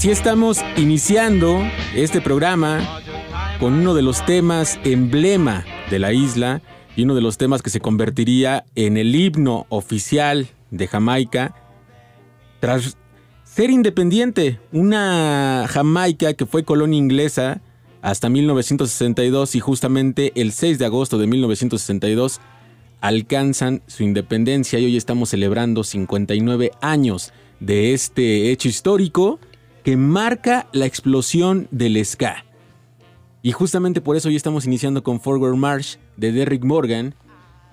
Así estamos iniciando este programa con uno de los temas emblema de la isla y uno de los temas que se convertiría en el himno oficial de Jamaica. Tras ser independiente, una Jamaica que fue colonia inglesa hasta 1962 y justamente el 6 de agosto de 1962 alcanzan su independencia y hoy estamos celebrando 59 años de este hecho histórico que marca la explosión del ska. Y justamente por eso hoy estamos iniciando con Forward March de Derrick Morgan,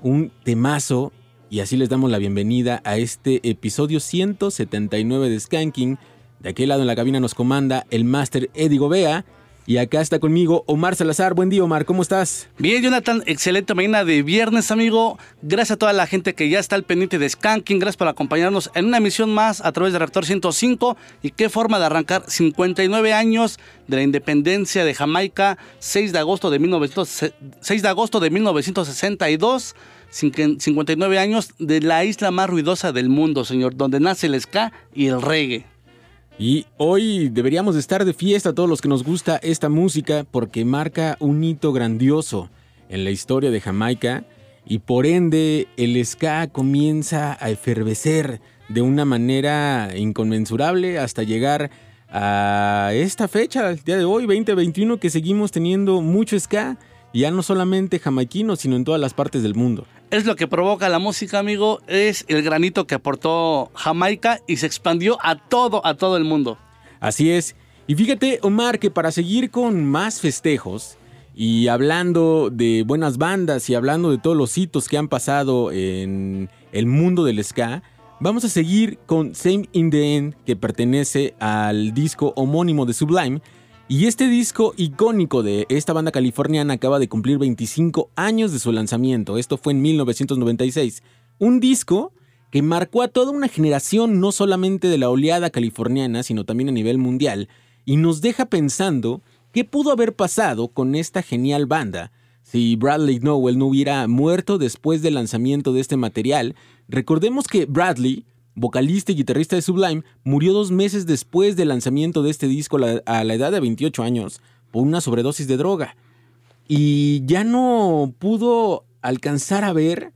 un temazo, y así les damos la bienvenida a este episodio 179 de Skanking. De aquel lado en la cabina nos comanda el máster Eddie Gobea, y acá está conmigo Omar Salazar. Buen día, Omar, ¿cómo estás? Bien, Jonathan, excelente mañana de viernes, amigo. Gracias a toda la gente que ya está al pendiente de Skanking. Gracias por acompañarnos en una emisión más a través de Reactor 105. Y qué forma de arrancar 59 años de la independencia de Jamaica, 6 de agosto de, 1900 6 de, agosto de 1962. 59 años de la isla más ruidosa del mundo, señor, donde nace el ska y el reggae. Y hoy deberíamos de estar de fiesta todos los que nos gusta esta música porque marca un hito grandioso en la historia de Jamaica y por ende el ska comienza a efervecer de una manera inconmensurable hasta llegar a esta fecha, el día de hoy, 2021, que seguimos teniendo mucho ska, ya no solamente jamaiquino, sino en todas las partes del mundo. Es lo que provoca la música, amigo, es el granito que aportó Jamaica y se expandió a todo, a todo el mundo. Así es. Y fíjate, Omar, que para seguir con más festejos y hablando de buenas bandas y hablando de todos los hitos que han pasado en el mundo del ska, vamos a seguir con Same in the End, que pertenece al disco homónimo de Sublime, Y este disco icónico de esta banda californiana acaba de cumplir 25 años de su lanzamiento. Esto fue en 1996. Un disco que marcó a toda una generación no solamente de la oleada californiana, sino también a nivel mundial, y nos deja pensando qué pudo haber pasado con esta genial banda si Bradley Nowell no hubiera muerto después del lanzamiento de este material. Recordemos que Bradley, vocalista y guitarrista de Sublime, murió dos meses después del lanzamiento de este disco a la edad de 28 años por una sobredosis de droga. Y ya no pudo alcanzar a ver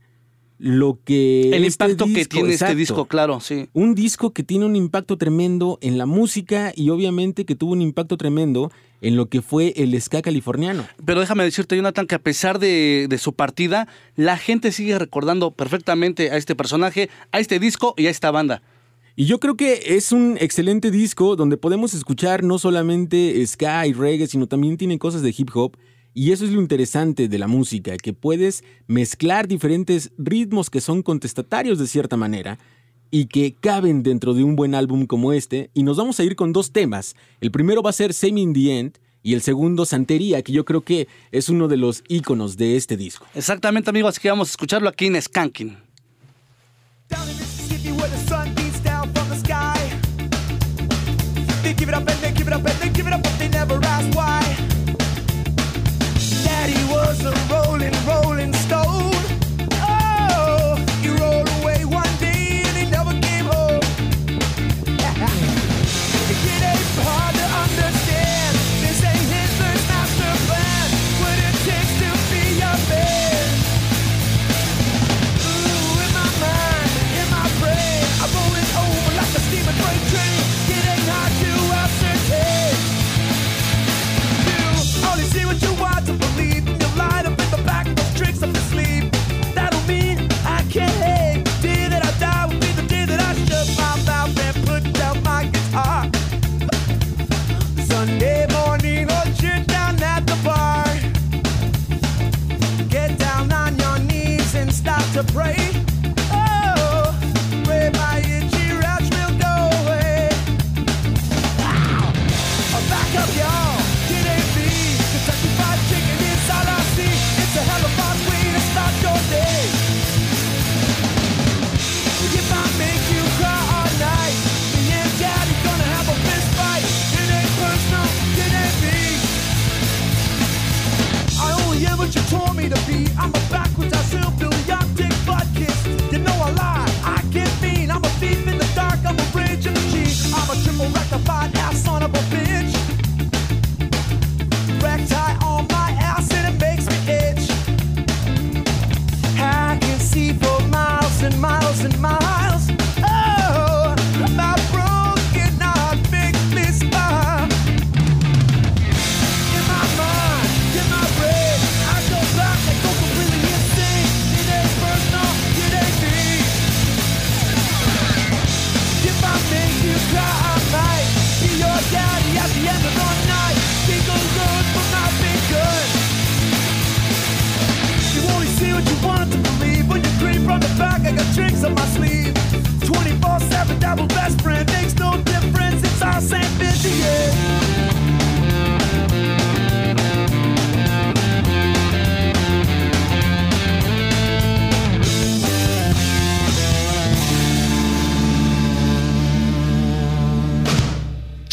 lo que... El este impacto que disco- tiene este disco, claro, sí. Un disco que tiene un impacto tremendo en la música y obviamente que tuvo un impacto tremendo en lo que fue el ska californiano. Pero déjame decirte, Jonathan, que a pesar de, de su partida, la gente sigue recordando perfectamente a este personaje, a este disco y a esta banda. Y yo creo que es un excelente disco donde podemos escuchar no solamente ska y reggae, sino también tiene cosas de hip hop. Y eso es lo interesante de la música, que puedes mezclar diferentes ritmos que son contestatarios de cierta manera y que caben dentro de un buen álbum como este. Y nos vamos a ir con dos temas. El primero va a ser Same in the End y el segundo Santería, que yo creo que es uno de los íconos de este disco. Exactamente, amigos, así que vamos a escucharlo aquí en Skanking. Down rolling, rolling I'm back a backwards, rectified ass son of a bitch.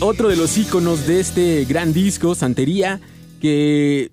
Otro de los íconos de este gran disco, Santería, que,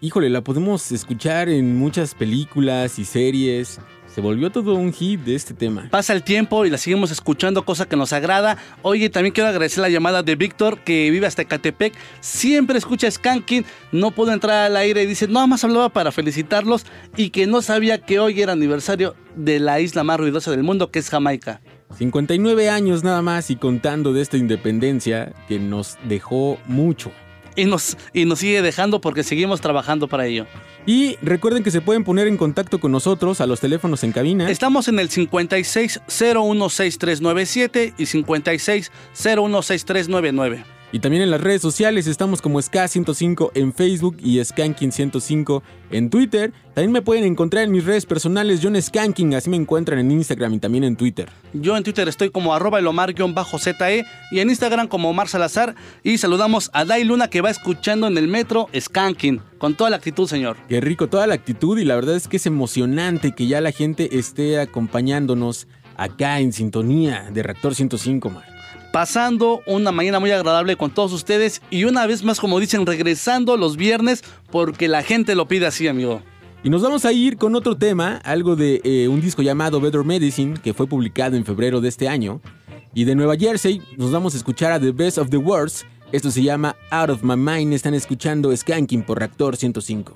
híjole, la podemos escuchar en muchas películas y series. Se volvió todo un hit de este tema. Pasa el tiempo y la seguimos escuchando, cosa que nos agrada. Oye, también quiero agradecer la llamada de Víctor, que vive hasta Ecatepec. Siempre escucha Skanking, no pudo entrar al aire y dice, nada más hablaba para felicitarlos y que no sabía que hoy era aniversario de la isla más ruidosa del mundo, que es Jamaica. 59 años nada más y contando de esta independencia que nos dejó mucho. Y nos, y nos sigue dejando porque seguimos trabajando para ello. Y recuerden que se pueden poner en contacto con nosotros a los teléfonos en cabina. Estamos en el 56016397 y 56016399. Y también en las redes sociales estamos como SK105 en Facebook y Skanking105 en Twitter. También me pueden encontrar en mis redes personales John Skanking, así me encuentran en Instagram y también en Twitter. Yo en Twitter estoy como arroba elomar-ze y en Instagram como Omar Salazar. Y saludamos a Dai Luna que va escuchando en el metro Skanking. Con toda la actitud, señor. Qué rico toda la actitud y la verdad es que es emocionante que ya la gente esté acompañándonos acá en sintonía de Reactor 105, man. Pasando una mañana muy agradable con todos ustedes y una vez más, como dicen, regresando los viernes porque la gente lo pide así, amigo. Y nos vamos a ir con otro tema, algo de eh, un disco llamado Better Medicine, que fue publicado en febrero de este año. Y de Nueva Jersey nos vamos a escuchar a The Best of the Worst. Esto se llama Out of My Mind. Están escuchando Skanking por Reactor 105.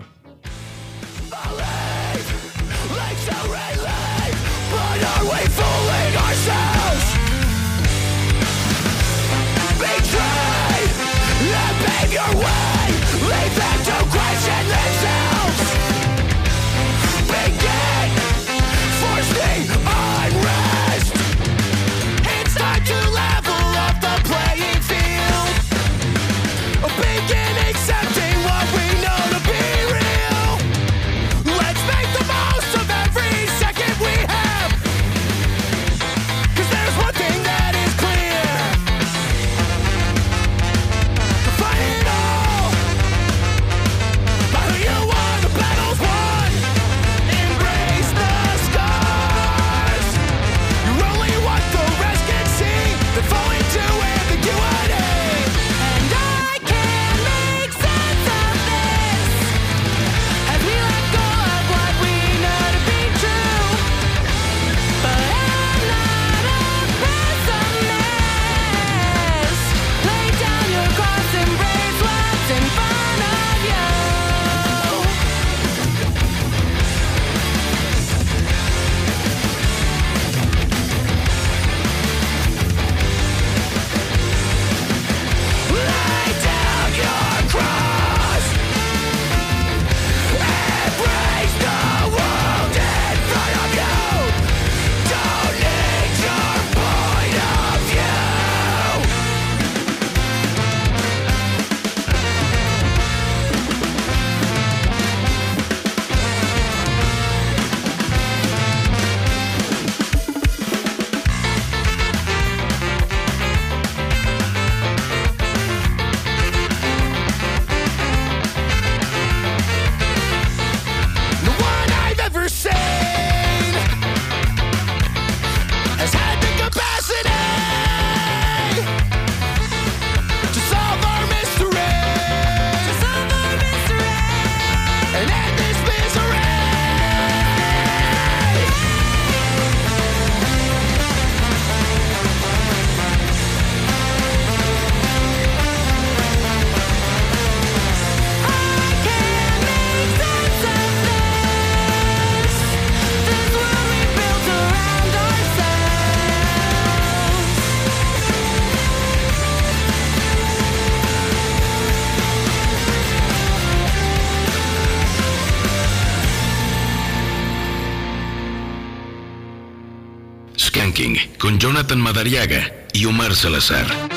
Madariaga y Omar Salazar.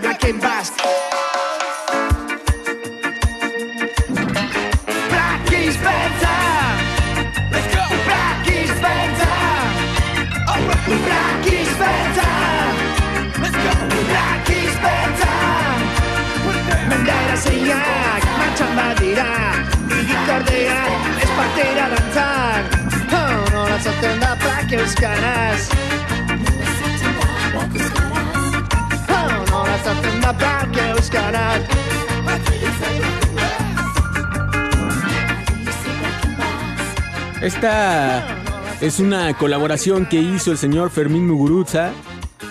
Black in Basque? Black is better Let's go. Black is better Black is better Let's go. Black is better Mendera zeinak martxan badira. Igik ordea ez partera dantzan. Oh, nola zaten da Black Euskaraz Esta es una colaboración que hizo el señor Fermín Muguruza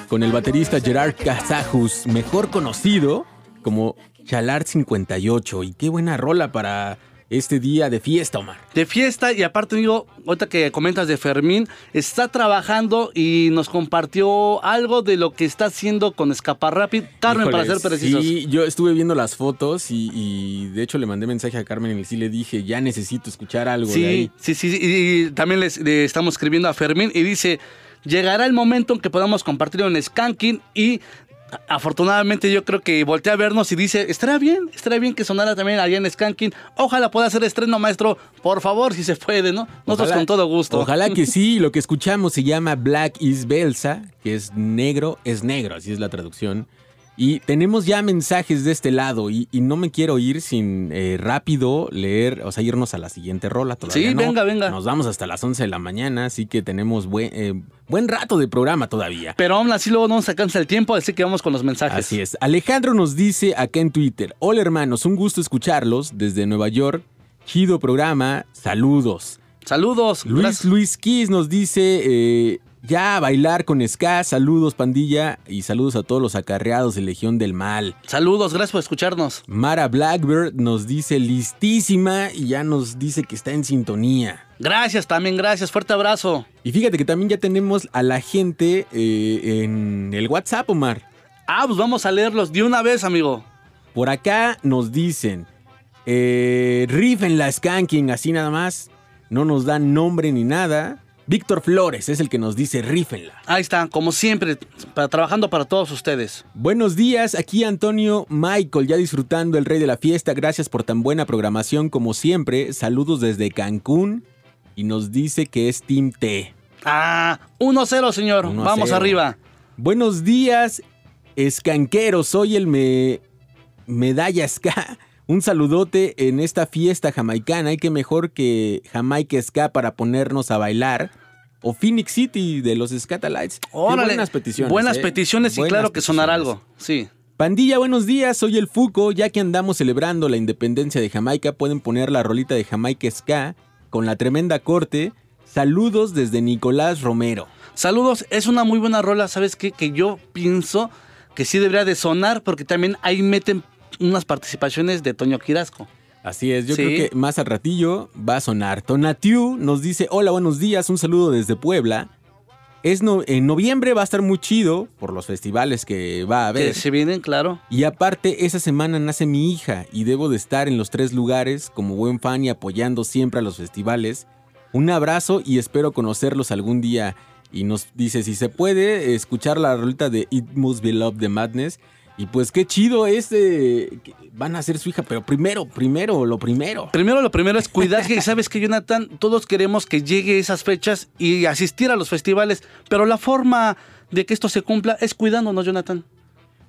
con el baterista Gerard Casajus, mejor conocido como Chalar 58. Y qué buena rola para este día de fiesta, Omar. De fiesta y aparte, amigo, ahorita que comentas de Fermín, está trabajando y nos compartió algo de lo que está haciendo con Escaparrápido. Carmen, para ser precisos. Sí, yo estuve viendo las fotos y, y de hecho le mandé mensaje a Carmen y sí le dije, ya necesito escuchar algo de Sí, ahí. sí, sí, sí, y, y también les- le estamos escribiendo a Fermín y dice, llegará el momento en que podamos compartirlo en Skanking y afortunadamente yo creo que voltea a vernos y dice, estará bien, estará bien que sonara también allá en Skanking, ojalá pueda hacer estreno maestro, por favor, si se puede, ¿no? Nosotros Ojalá- con todo gusto. Ojalá que sí, lo que escuchamos se llama Black is Belsa, que es negro, es negro, así es la traducción. Y tenemos ya mensajes de este lado y, y no me quiero ir sin eh, rápido leer, o sea, irnos a la siguiente rola. Todavía Sí, no. venga, venga. Nos vamos hasta las 11 de la mañana, así que tenemos buen, eh, buen rato de programa todavía. Pero aún así luego no nos alcanza el tiempo, así que vamos con los mensajes. Así es. Alejandro nos dice acá en Twitter, hola hermanos, un gusto escucharlos desde Nueva York. Chido programa, saludos. Saludos. Luis gracias. Luis Kiss nos dice eh, ya a bailar con Ska, saludos pandilla y saludos a todos los acarreados de Legión del Mal. Saludos, gracias por escucharnos. Mara Blackbird nos dice listísima y ya nos dice que está en sintonía. Gracias también, gracias. Fuerte abrazo. Y fíjate que también ya tenemos a la gente eh, en el WhatsApp, Omar. Ah, pues vamos a leerlos de una vez, amigo. Por acá nos dicen, eh, riff en la skanking, así nada más. No nos dan nombre ni nada. Víctor Flores es el que nos dice rífenla. Ahí está, como siempre, para, trabajando para todos ustedes. Buenos días, aquí Antonio Michael, ya disfrutando el rey de la fiesta. Gracias por tan buena programación como siempre. Saludos desde Cancún y nos dice que es Team T. Ah, 1-0, señor. 1 a Vamos 0. arriba. Buenos días, escanquero. Soy el me... Medalla Ska. Un saludote en esta fiesta jamaicana y que mejor que Jamaica Ska para ponernos a bailar. O Phoenix City de los Scatalites. Qué Órale. buenas peticiones. Buenas ¿eh? peticiones y Buenas claro que sonará algo. Sí. Pandilla, buenos días, soy el Fuco. Ya que andamos celebrando la independencia de Jamaica, pueden poner la rolita de Jamaica Ska con la tremenda corte. Saludos desde Nicolás Romero. Saludos, es una muy buena rola, ¿sabes qué? Que yo pienso que sí debería de sonar porque también ahí meten unas participaciones de Toño Quirasco. Así es, yo Sí. creo que más al ratillo va a sonar. Tonatiu nos dice, hola, buenos días, un saludo desde Puebla. Es no- en noviembre va a estar muy chido por los festivales que va a haber. Que se vienen, claro. Y aparte, esa semana nace mi hija y debo de estar en los tres lugares como buen fan y apoyando siempre a los festivales. Un abrazo y espero conocerlos algún día. Y nos dice si se puede escuchar la rolita de It Must Be Love de Madness. Y pues qué chido es eh, van a ser su hija, pero primero, primero, lo primero. Primero lo primero es cuidar que sabes que Jonathan, todos queremos que llegue esas fechas y asistir a los festivales, pero la forma de que esto se cumpla es cuidándonos, Jonathan.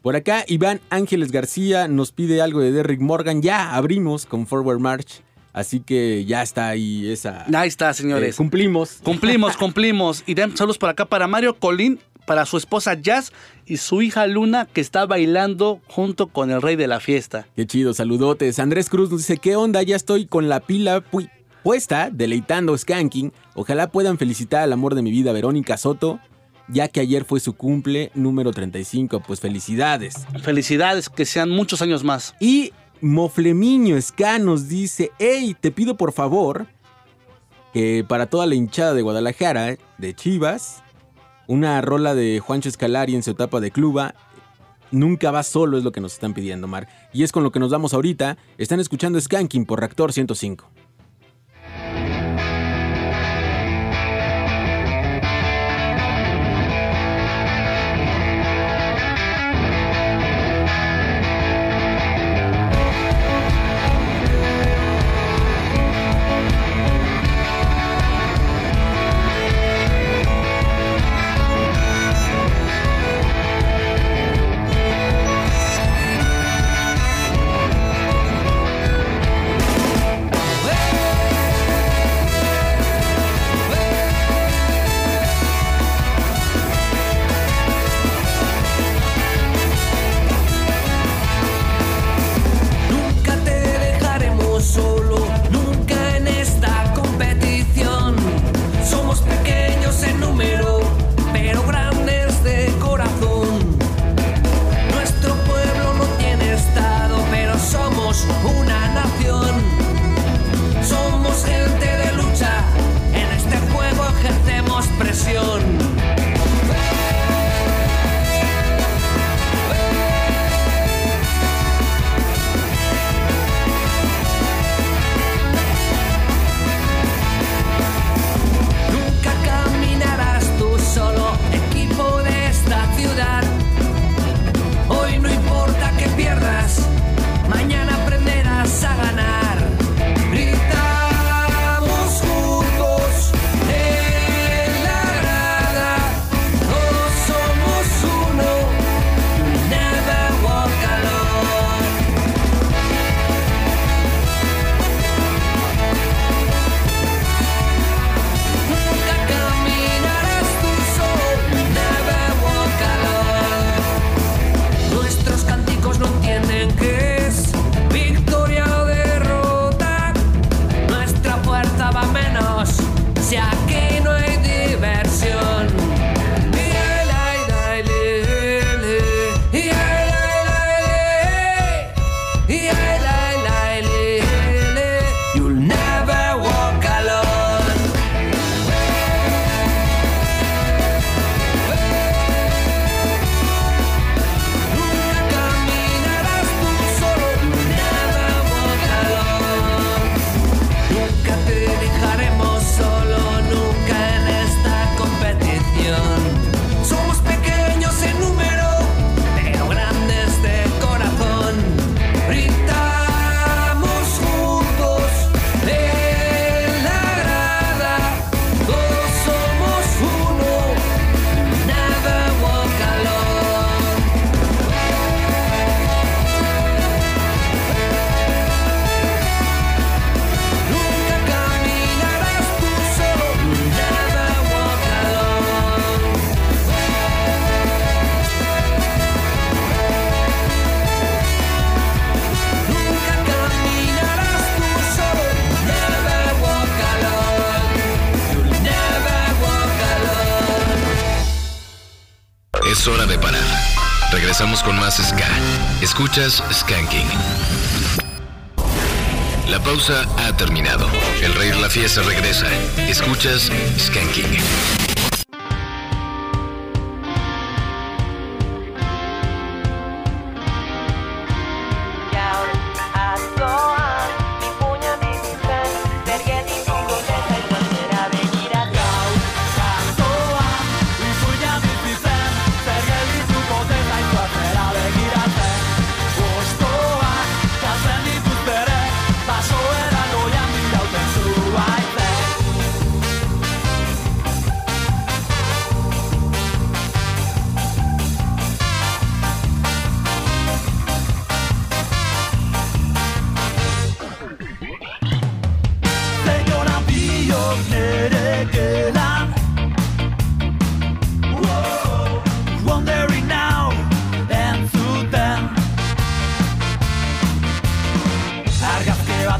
Por acá, Iván Ángeles García nos pide algo de Derrick Morgan. Ya abrimos con Forward March. Así que ya está ahí esa. Ahí está, eh, señores. cumplimos. Cumplimos, cumplimos. Y den saludos por acá para Mario Colín, para su esposa Jazz y su hija Luna, que está bailando junto con el rey de la fiesta. Qué chido, saludotes. Andrés Cruz nos dice, ¿qué onda? Ya estoy con la pila pu- puesta, deleitando Skanking. Ojalá puedan felicitar al amor de mi vida, Verónica Soto, ya que ayer fue su cumple número 35. Pues felicidades. Felicidades, que sean muchos años más. Y Moflemiño Ska nos dice, hey, te pido por favor que para toda la hinchada de Guadalajara, de Chivas, una rola de Juancho Escalari en su etapa de cluba. Nunca va solo, es lo que nos están pidiendo, Mar. Y es con lo que nos vamos ahorita. Están escuchando Skanking por Reactor 105. Escuchas Skanking. La pausa ha terminado. El rey la fiesta regresa. Escuchas Skanking.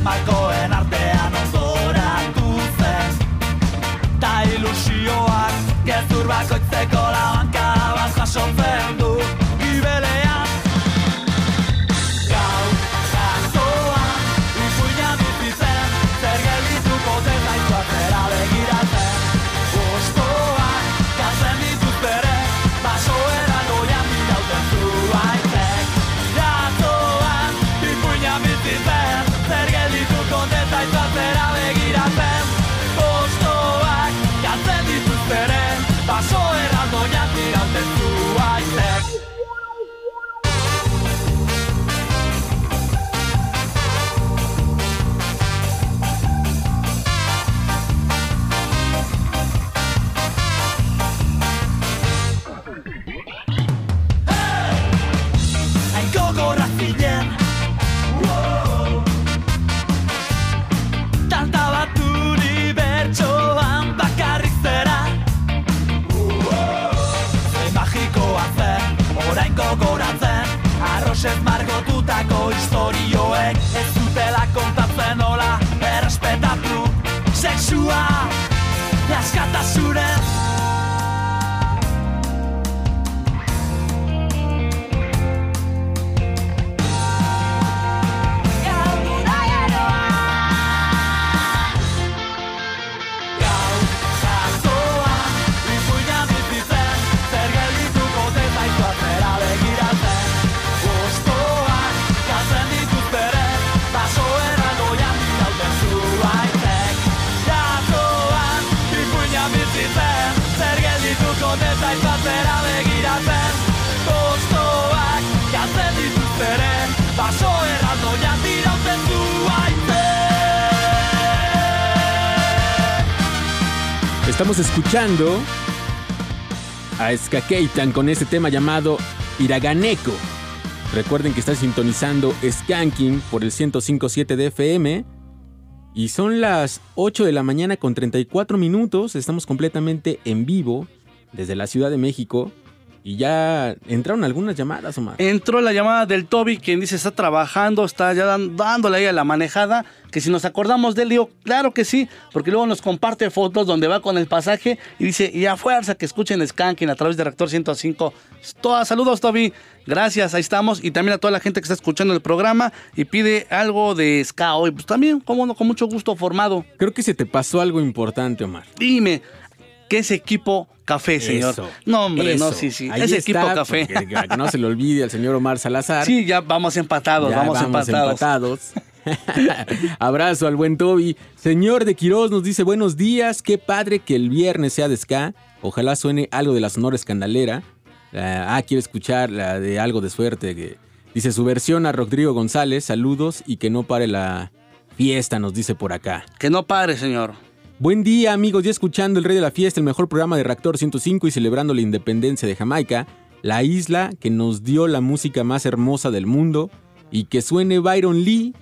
Markoen artean ondoratu zen. Ta ilusioak gezur bakoitzeko Estamos escuchando a Ska Keitan con este tema llamado Iraganeko. Recuerden que está sintonizando Skanking por el 105.7 de FM. Y son las 8 de la mañana con 34 minutos. Estamos completamente en vivo desde la Ciudad de México. Y ya entraron algunas llamadas, Omar. Entró la llamada del Toby, quien dice está trabajando, está ya dan- dándole ahí a la manejada. Que si nos acordamos de él, digo, claro que sí, porque luego nos comparte fotos donde va con el pasaje y dice, y a fuerza que escuchen Skanking a través de Reactor 105. Todas, saludos, Toby. Gracias, ahí estamos. Y también a toda la gente que está escuchando el programa y pide algo de Ska hoy. Pues también, como no, con mucho gusto formado. Creo que se te pasó algo importante, Omar. Dime, ¿qué es equipo café, señor? Eso, no, hombre, no, sí, sí. Ahí es está, equipo café. Que no se le olvide al señor Omar Salazar. Sí, ya vamos empatados, Ya vamos, empatados. empatados. Abrazo al buen Toby. Señor de Quiroz nos dice buenos días. Qué padre que el viernes sea de ska. Ojalá suene algo de la Sonora Escandalera. Ah, ah, quiere escuchar la de algo de suerte. que- Dice su versión a Rodrigo González. Saludos y que no pare la fiesta, nos dice por acá. Que no pare, señor. Buen día, amigos. Ya escuchando el Rey de la Fiesta, el mejor programa de Reactor 105 y celebrando la independencia de Jamaica, la isla que nos dio la música más hermosa del mundo y que suene Byron Lee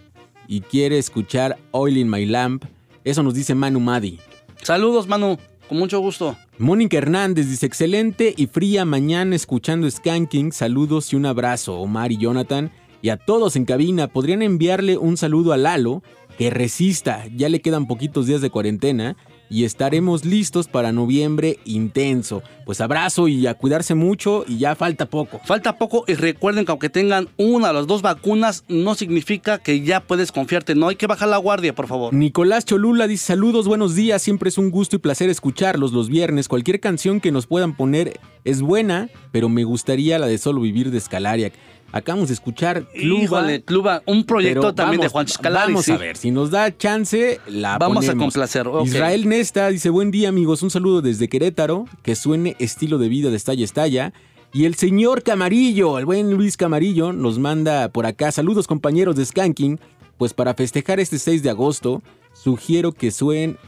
y quiere escuchar Oil in My Lamp. Eso nos dice Manu Madi. Saludos, Manu. Con mucho gusto. Mónica Hernández dice excelente y fría mañana escuchando Skanking. Saludos y un abrazo, Omar y Jonathan. Y a todos en cabina, ¿podrían enviarle un saludo a Lalo? Que resista, ya le quedan poquitos días de cuarentena y estaremos listos para noviembre intenso. Pues abrazo y a cuidarse mucho y ya falta poco. Falta poco y recuerden que aunque tengan una o las dos vacunas, no significa que ya puedes confiarte. No hay que bajar la guardia, por favor. Nicolás Cholula dice saludos, buenos días, siempre es un gusto y placer escucharlos los viernes. Cualquier canción que nos puedan poner es buena, pero me gustaría la de Solo Vivir de Scalariac. Acabamos de escuchar Cluba, Híjole, Cluba, un proyecto también vamos- de Juan Chiscalari. Vamos sí. a ver, si nos da chance, la Vamos a complacer, ok. Israel Nesta dice, buen día amigos, un saludo desde Querétaro, que suene estilo de vida de Estalla Estalla. Y el señor Camarillo, el buen Luis Camarillo, nos manda por acá, saludos compañeros de Skanking, pues para festejar este 6 de agosto, sugiero que, suen,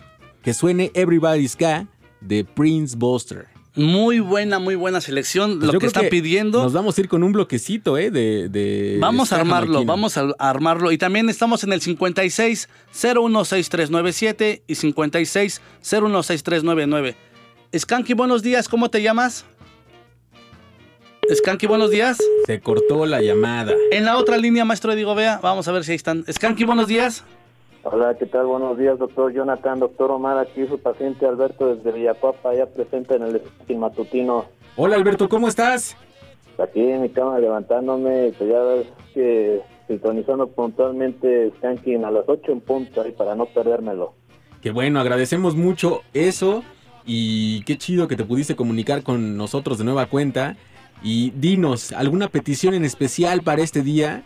que suene Everybody's Ska de Prince Buster. Muy buena, muy buena selección. Pues lo que están pidiendo. Nos vamos a ir con un bloquecito, ¿eh? De, de Vamos a armarlo, vamos a armarlo. Y también estamos en el 56 016397 y 56 016399. Skanky, buenos días, ¿cómo te llamas? Skanky, buenos días. Se cortó la llamada. En la otra línea, maestro Diego Vea, vamos a ver si ahí están. Skanky, buenos días. Hola, ¿qué tal? Buenos días, doctor Jonathan, doctor Omar, aquí su paciente Alberto desde Villapapa, ya presente en el matutino. Hola Alberto, ¿cómo estás? Aquí en mi cama levantándome, pues ya ves que sintonizando puntualmente Skanking a las 8 en punto ahí para no perdérmelo. Que bueno, agradecemos mucho eso y qué chido que te pudiste comunicar con nosotros de nueva cuenta. Y dinos, ¿alguna petición en especial para este día?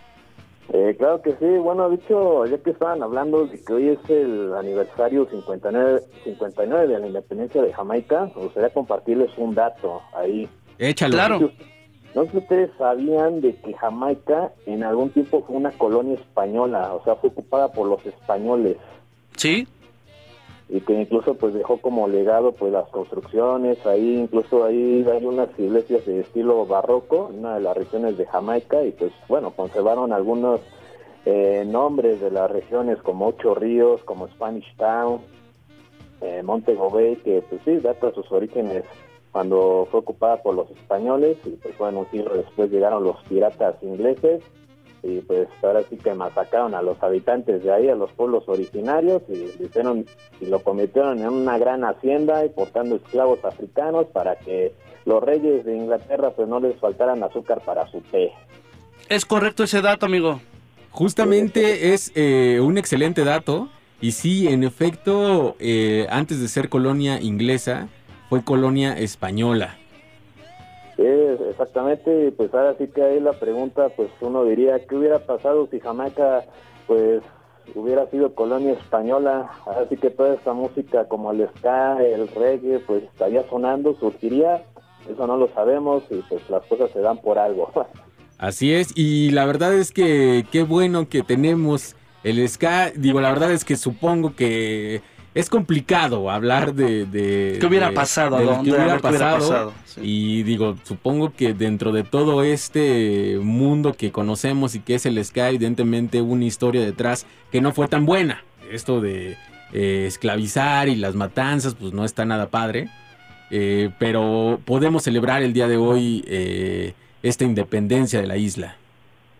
Eh, claro que sí, bueno, dicho, ya que estaban hablando de que hoy es el aniversario 59, 59 de la independencia de Jamaica, me gustaría compartirles un dato ahí. Échalo. Claro. No sé si ustedes sabían de que Jamaica en algún tiempo fue una colonia española, o sea, fue ocupada por los españoles Sí, y que incluso pues dejó como legado pues las construcciones, ahí incluso ahí hay unas iglesias de estilo barroco en una de las regiones de Jamaica y pues bueno, conservaron algunos eh, nombres de las regiones como Ocho Ríos, como Spanish Town, eh, Montego Bay, que pues sí, data sus orígenes cuando fue ocupada por los españoles y pues bueno, un siglo después llegaron los piratas ingleses y pues ahora sí que masacraron a los habitantes de ahí, a los pueblos originarios y lo hicieron y lo convirtieron en una gran hacienda y portando esclavos africanos para que los reyes de Inglaterra pues no les faltaran azúcar para su té. es correcto ese dato, amigo. Justamente es eh, un excelente dato. Y sí, en efecto, eh, antes de ser colonia inglesa, fue colonia española. Sí, exactamente, pues ahora sí que ahí la pregunta, pues uno diría, ¿qué hubiera pasado si Jamaica, pues, hubiera sido colonia española? Ahora sí que toda esta música como el ska, el reggae, pues estaría sonando, surgiría, eso no lo sabemos y pues las cosas se dan por algo. Así es, y la verdad es que qué bueno que tenemos el ska. Digo, la verdad es que supongo que es complicado hablar de... de ¿Qué hubiera de- pasado, de lo que hubiera pasado. pasado, sí. Y digo, supongo que dentro de todo este mundo que conocemos y que es el ska, evidentemente una historia detrás que no fue tan buena. Esto de eh, esclavizar y las matanzas, pues no está nada padre. Eh, pero podemos celebrar el día de hoy eh, esta independencia de la isla.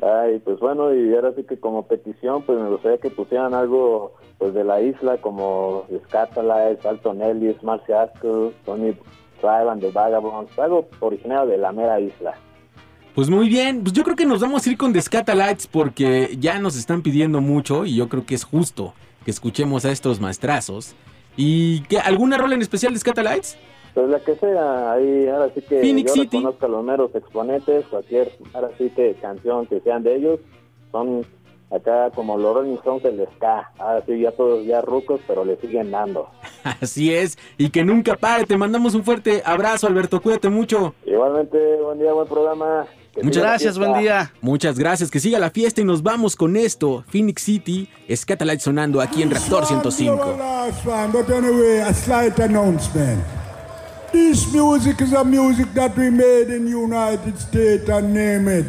Ay, pues bueno, y ahora sí que como petición, pues me gustaría que pusieran algo pues de la isla como Scatalites, Alton Ellis, Marcy Askew, Tony Tribe the Vagabonds, algo originario de la mera isla. Pues muy bien, pues yo creo que nos vamos a ir con The porque ya nos están pidiendo mucho y yo creo que es justo que escuchemos a estos maestrazos. ¿Y qué, alguna rola en especial de Scatalites? Pues la que sea, ahí ahora sí que Phoenix yo City. reconozco a los meros exponentes, cualquier, ahora sí que canción que sean de ellos, son acá como los Rolling Stones del ska, ahora sí ya todos ya rucos, pero le siguen dando. Así es, y que nunca pare. Te mandamos un fuerte abrazo, Alberto. Cuídate mucho. Igualmente, buen día, buen programa. Que Muchas Gracias, buen día. Muchas gracias, que siga la fiesta y nos vamos con esto. Phoenix City, Scatalites sonando aquí en Reactor 105. This music is a music that we made in United States and name it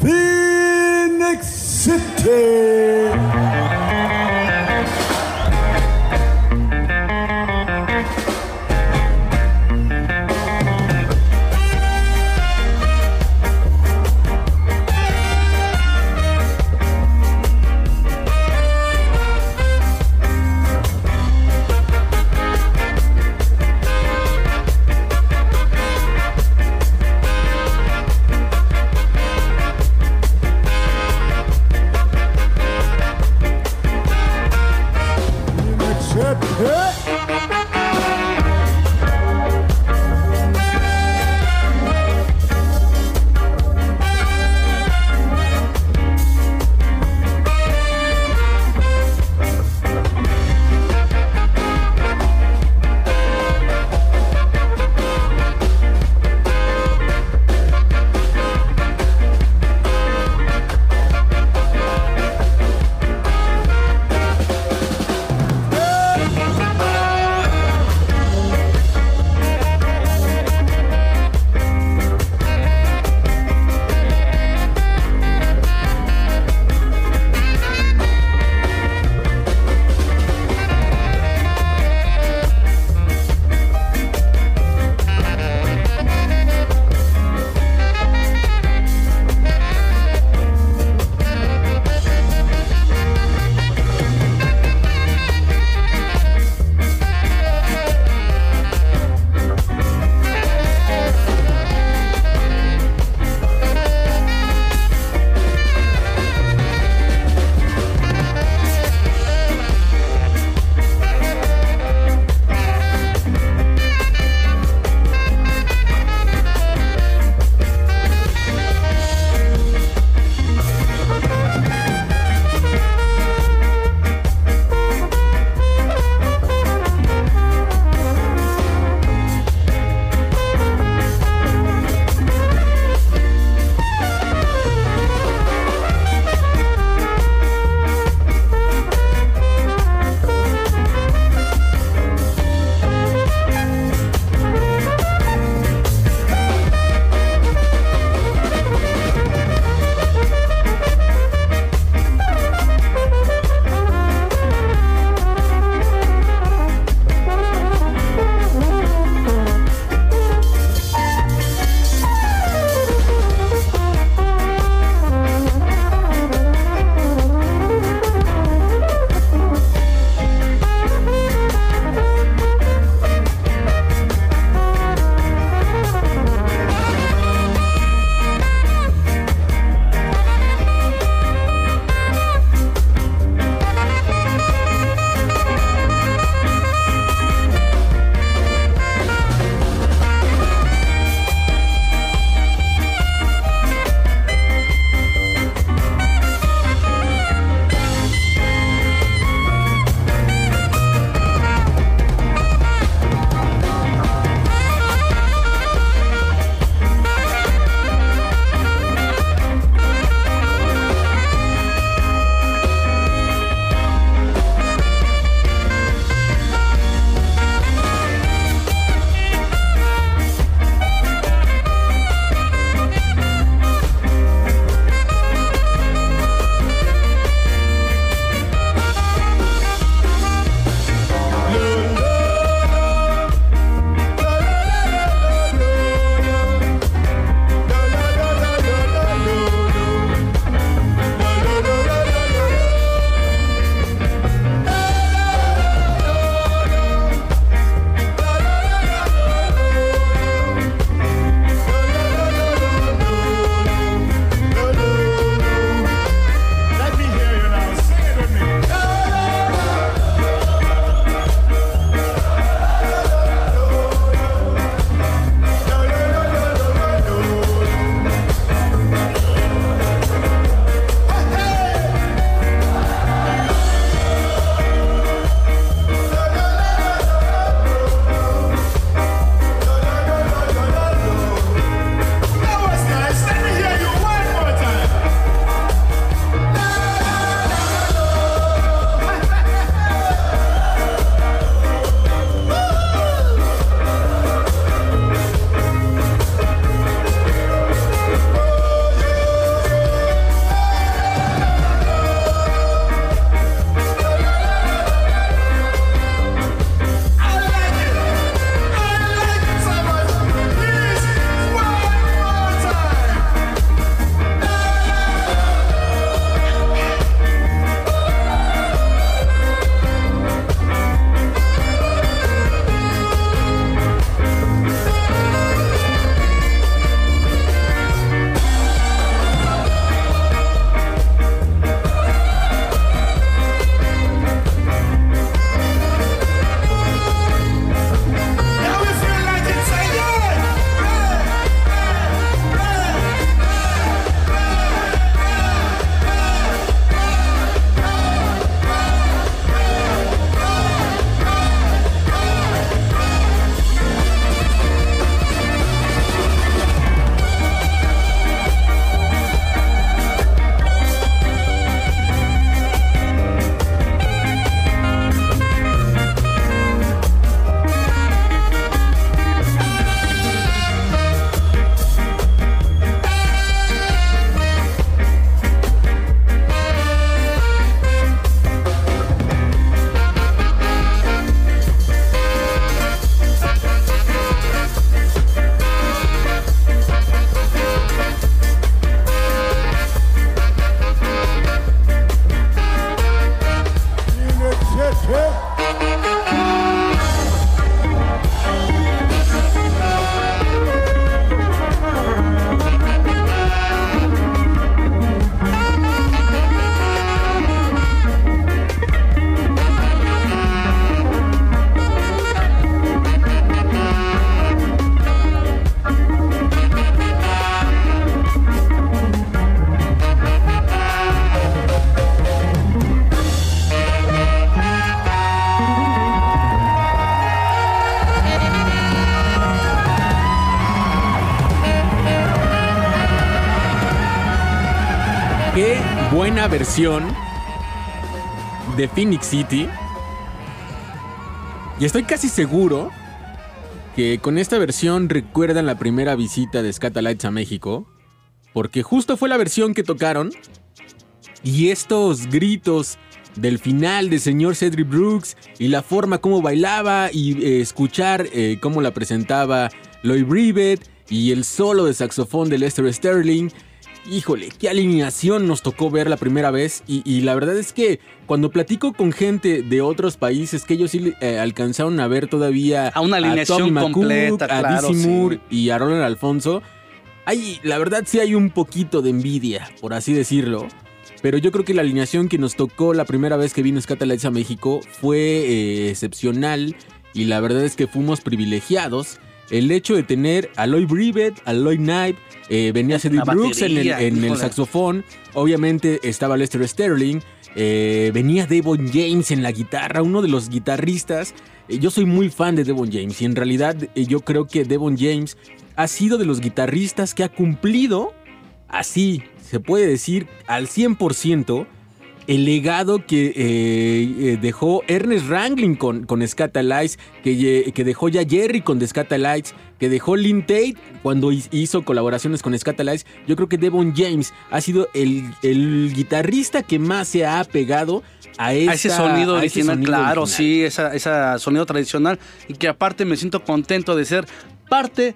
Phoenix City. Versión de Phoenix City. Y estoy casi seguro que con esta versión recuerdan la primera visita de Scatalites a México. Porque justo fue la versión que tocaron. Y estos gritos del final de señor Cedric Brooks y la forma como bailaba y eh, escuchar eh, cómo la presentaba Lloyd Brevet y el solo de saxofón de Lester Sterling. Híjole, qué alineación nos tocó ver la primera vez y, y la verdad es que cuando platico con gente de otros países que ellos sí eh, alcanzaron a ver todavía A una alineación Tommy McCook, completa, a claro, Dizzy sí. Moore y a Roland Alfonso, hay, la verdad sí hay un poquito de envidia, por así decirlo. Pero yo creo que la alineación que nos tocó la primera vez que vino Scatalites a México fue eh, excepcional y la verdad es que fuimos privilegiados. El hecho de tener a Lloyd Brevet, a Lloyd Knight, eh, venía Cedric Brooks en el, en saxofón, obviamente estaba Lester Sterling, eh, venía Devon James en la guitarra, uno de los guitarristas. Eh, yo soy muy fan de Devon James y en realidad yo creo que Devon James ha sido de los guitarristas que ha cumplido así, se puede decir, al 100% el legado que eh, eh, dejó Ernest Ranglin con, con Scatalites, que, que dejó ya Jerry con The Scatalites, que dejó Lynn Tate cuando hi- hizo colaboraciones con Scatalites. Yo creo que Devon James ha sido el, el guitarrista que más se ha apegado a, a ese sonido a ese original, sonido claro, original. sí, esa, esa sonido tradicional y que aparte me siento contento de ser parte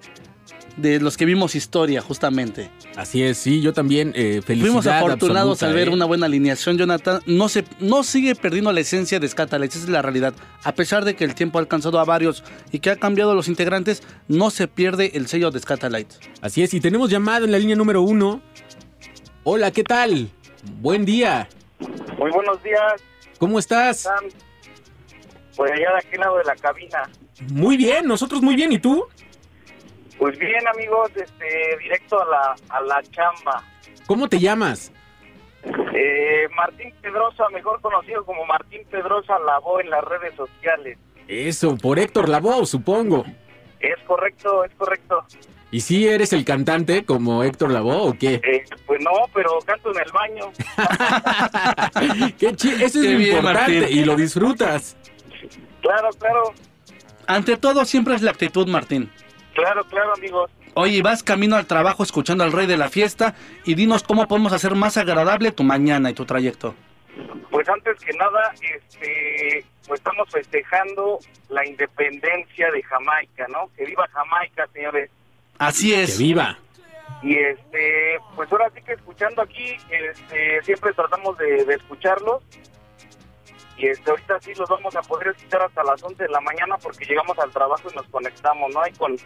de los que vimos historia, justamente. Así es, sí, yo también eh, Fuimos afortunados absoluta, al ver eh. una buena alineación, Jonathan. No, se, no sigue perdiendo la esencia de Scatalites, esa es la realidad. A pesar de que el tiempo ha alcanzado a varios y que ha cambiado los integrantes, no se pierde el sello de Scatalites. Así es, y tenemos llamada en la línea número uno. Hola, ¿qué tal? Buen día. Muy buenos días, ¿Cómo estás? Pues allá de aquel lado de la cabina. Muy bien, nosotros muy bien, ¿y tú? Pues bien, amigos, este, directo a la, a la chamba. ¿Cómo te llamas? Eh, Martín Pedrosa, mejor conocido como Martín Pedrosa Lavó en las redes sociales. Eso, por Héctor Lavoe, supongo. Es correcto, es correcto. ¿Y si eres el cantante como Héctor Lavoe o qué? Eh, pues no, pero canto en el baño. Qué chi- Eso es Qué lo bien, importante Martín. y lo disfrutas. Claro, claro, Ante todo, siempre es la actitud, Martín. Claro, claro, amigos. Oye, vas camino al trabajo escuchando al rey de la fiesta y dinos cómo podemos hacer más agradable tu mañana y tu trayecto. Pues antes que nada, este, pues estamos festejando la independencia de Jamaica, ¿no? Que viva Jamaica, señores. Así Que es. viva. Y este, pues ahora sí que escuchando aquí, este, siempre tratamos de, de escucharlos. Y este, ahorita sí los vamos a poder escuchar hasta las 11 de la mañana porque llegamos al trabajo y nos conectamos, ¿no? Y con,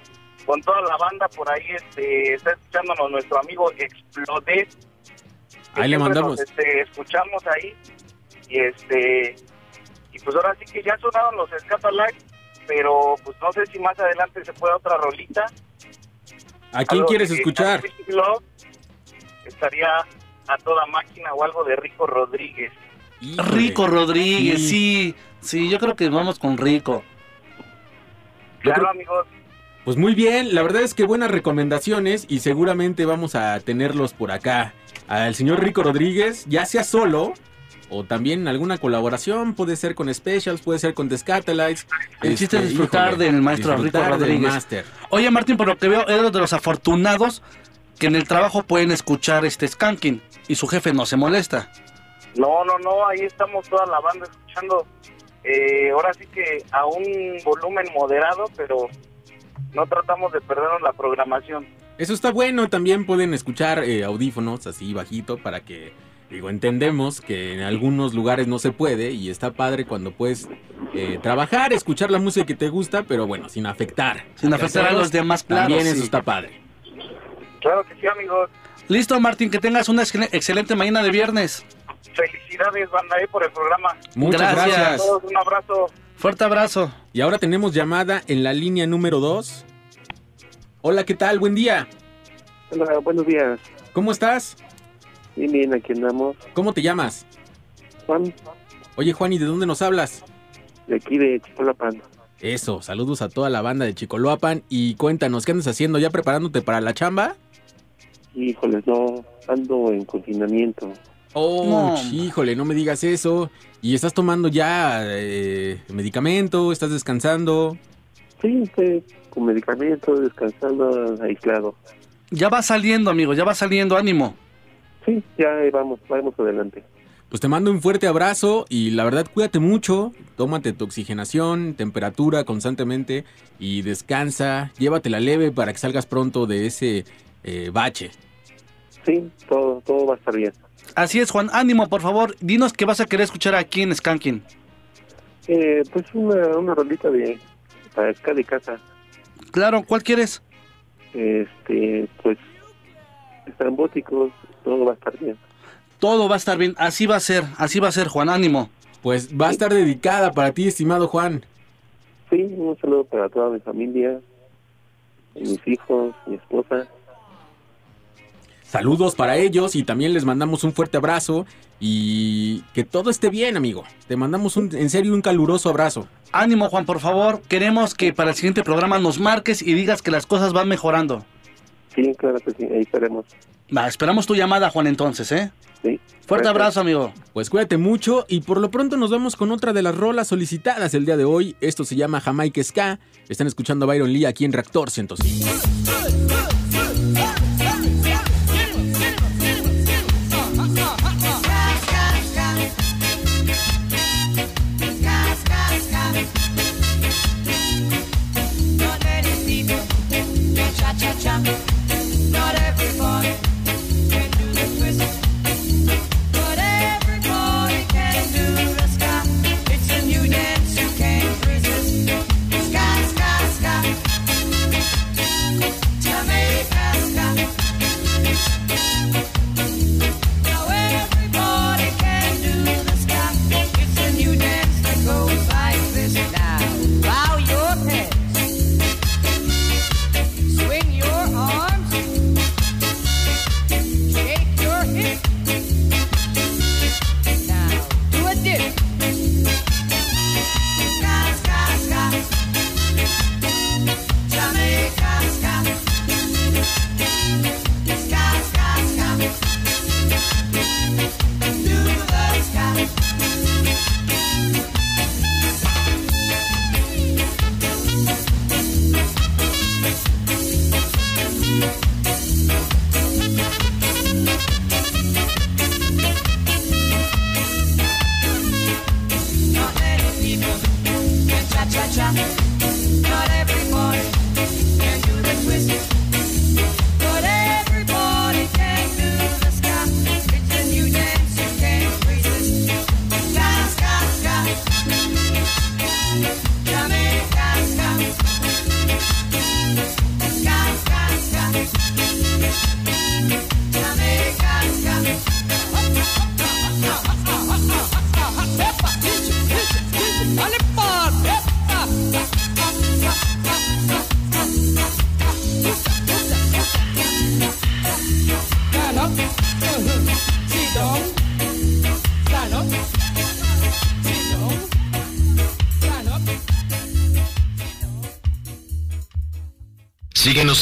con toda la banda por ahí este, está escuchándonos nuestro amigo Explode. Ahí le mandamos. nos, este, escuchamos ahí. Y este, y pues ahora sí que ya sonaron los Scatalites, pero pues no sé si más adelante se pueda otra rolita. ¿A quién Algo quieres escuchar? Love, estaría a toda máquina o algo de Rico Rodríguez. Híjole. Rico Rodríguez, Sí. sí. Sí, yo creo que vamos con Rico. Claro, creo- amigos. Pues muy bien, la verdad es que buenas recomendaciones y seguramente vamos a tenerlos por acá. Al señor Rico Rodríguez, ya sea solo o también alguna colaboración, puede ser con Specials, puede ser con The Scatalites. El chiste es disfrutar del maestro Rico disfrutar Rodríguez. Oye, Martín, por lo que veo, eres de los afortunados que en el trabajo pueden escuchar este skanking y su jefe no se molesta. No, no, no, ahí estamos toda la banda escuchando. eh, ahora sí que a un volumen moderado, pero no tratamos de perdernos la programación. Eso está bueno, también pueden escuchar eh, audífonos así bajito para que, digo, entendemos que en algunos lugares no se puede y está padre cuando puedes eh, trabajar, escuchar la música que te gusta, pero bueno, sin afectar. Sin afectar a los demás, claro, También sí. eso está padre. Claro que sí, amigos. Listo, Martín, que tengas una excel- excelente mañana de viernes. Felicidades, banda, eh, por el programa. Muchas Gracias. gracias. A todos un abrazo. Fuerte abrazo. Y ahora tenemos llamada en la línea número 2. Hola, ¿qué tal? Buen día. Hola, buenos días. ¿Cómo estás? Bien, bien, aquí andamos. ¿Cómo te llamas? Juan, Oye, Juan, ¿y de dónde nos hablas? de aquí de Chicolapan. Eso, saludos a toda la banda de Chicoloapan y cuéntanos, ¿qué andas haciendo? ¿Ya preparándote para la chamba? Híjoles, no, ando en confinamiento. Oh, No. híjole, no me digas eso. ¿Y estás tomando ya eh, medicamento? ¿Estás descansando? Sí, estoy con medicamentos, descansando, aislado. Ya va saliendo, amigo, ya va saliendo, ánimo. Sí, ya vamos, vamos adelante. Pues te mando un fuerte abrazo y la verdad cuídate mucho, tómate tu oxigenación, temperatura constantemente y descansa, llévatela leve para que salgas pronto de ese eh, bache. Sí, todo, todo va a estar bien. Así es, Juan, ánimo, por favor. Dinos qué vas a querer escuchar aquí en Skanking. Eh, pues una, una rolita de para acá de casa. Claro, ¿cuál quieres? Este, pues estrambóticos, todo va a estar bien. Todo va a estar bien, así va a ser, así va a ser, Juan, ánimo. Pues va a estar dedicada para ti, estimado Juan. Sí, un saludo para toda mi familia, mis hijos, mi esposa. Saludos para ellos y también les mandamos un fuerte abrazo y que todo esté bien, amigo. Te mandamos un, en serio un caluroso abrazo. Ánimo, Juan, por favor. Queremos que para el siguiente programa nos marques y digas que las cosas van mejorando. Sí, claro que sí, ahí estaremos. Va, esperamos tu llamada, Juan, entonces, ¿eh? Sí. Fuerte Gracias. abrazo, amigo. Pues cuídate mucho y por lo pronto nos vamos con otra de las rolas solicitadas el día de hoy. Esto se llama Jamaica Ska. Están escuchando a Byron Lee aquí en Reactor 105. Peace.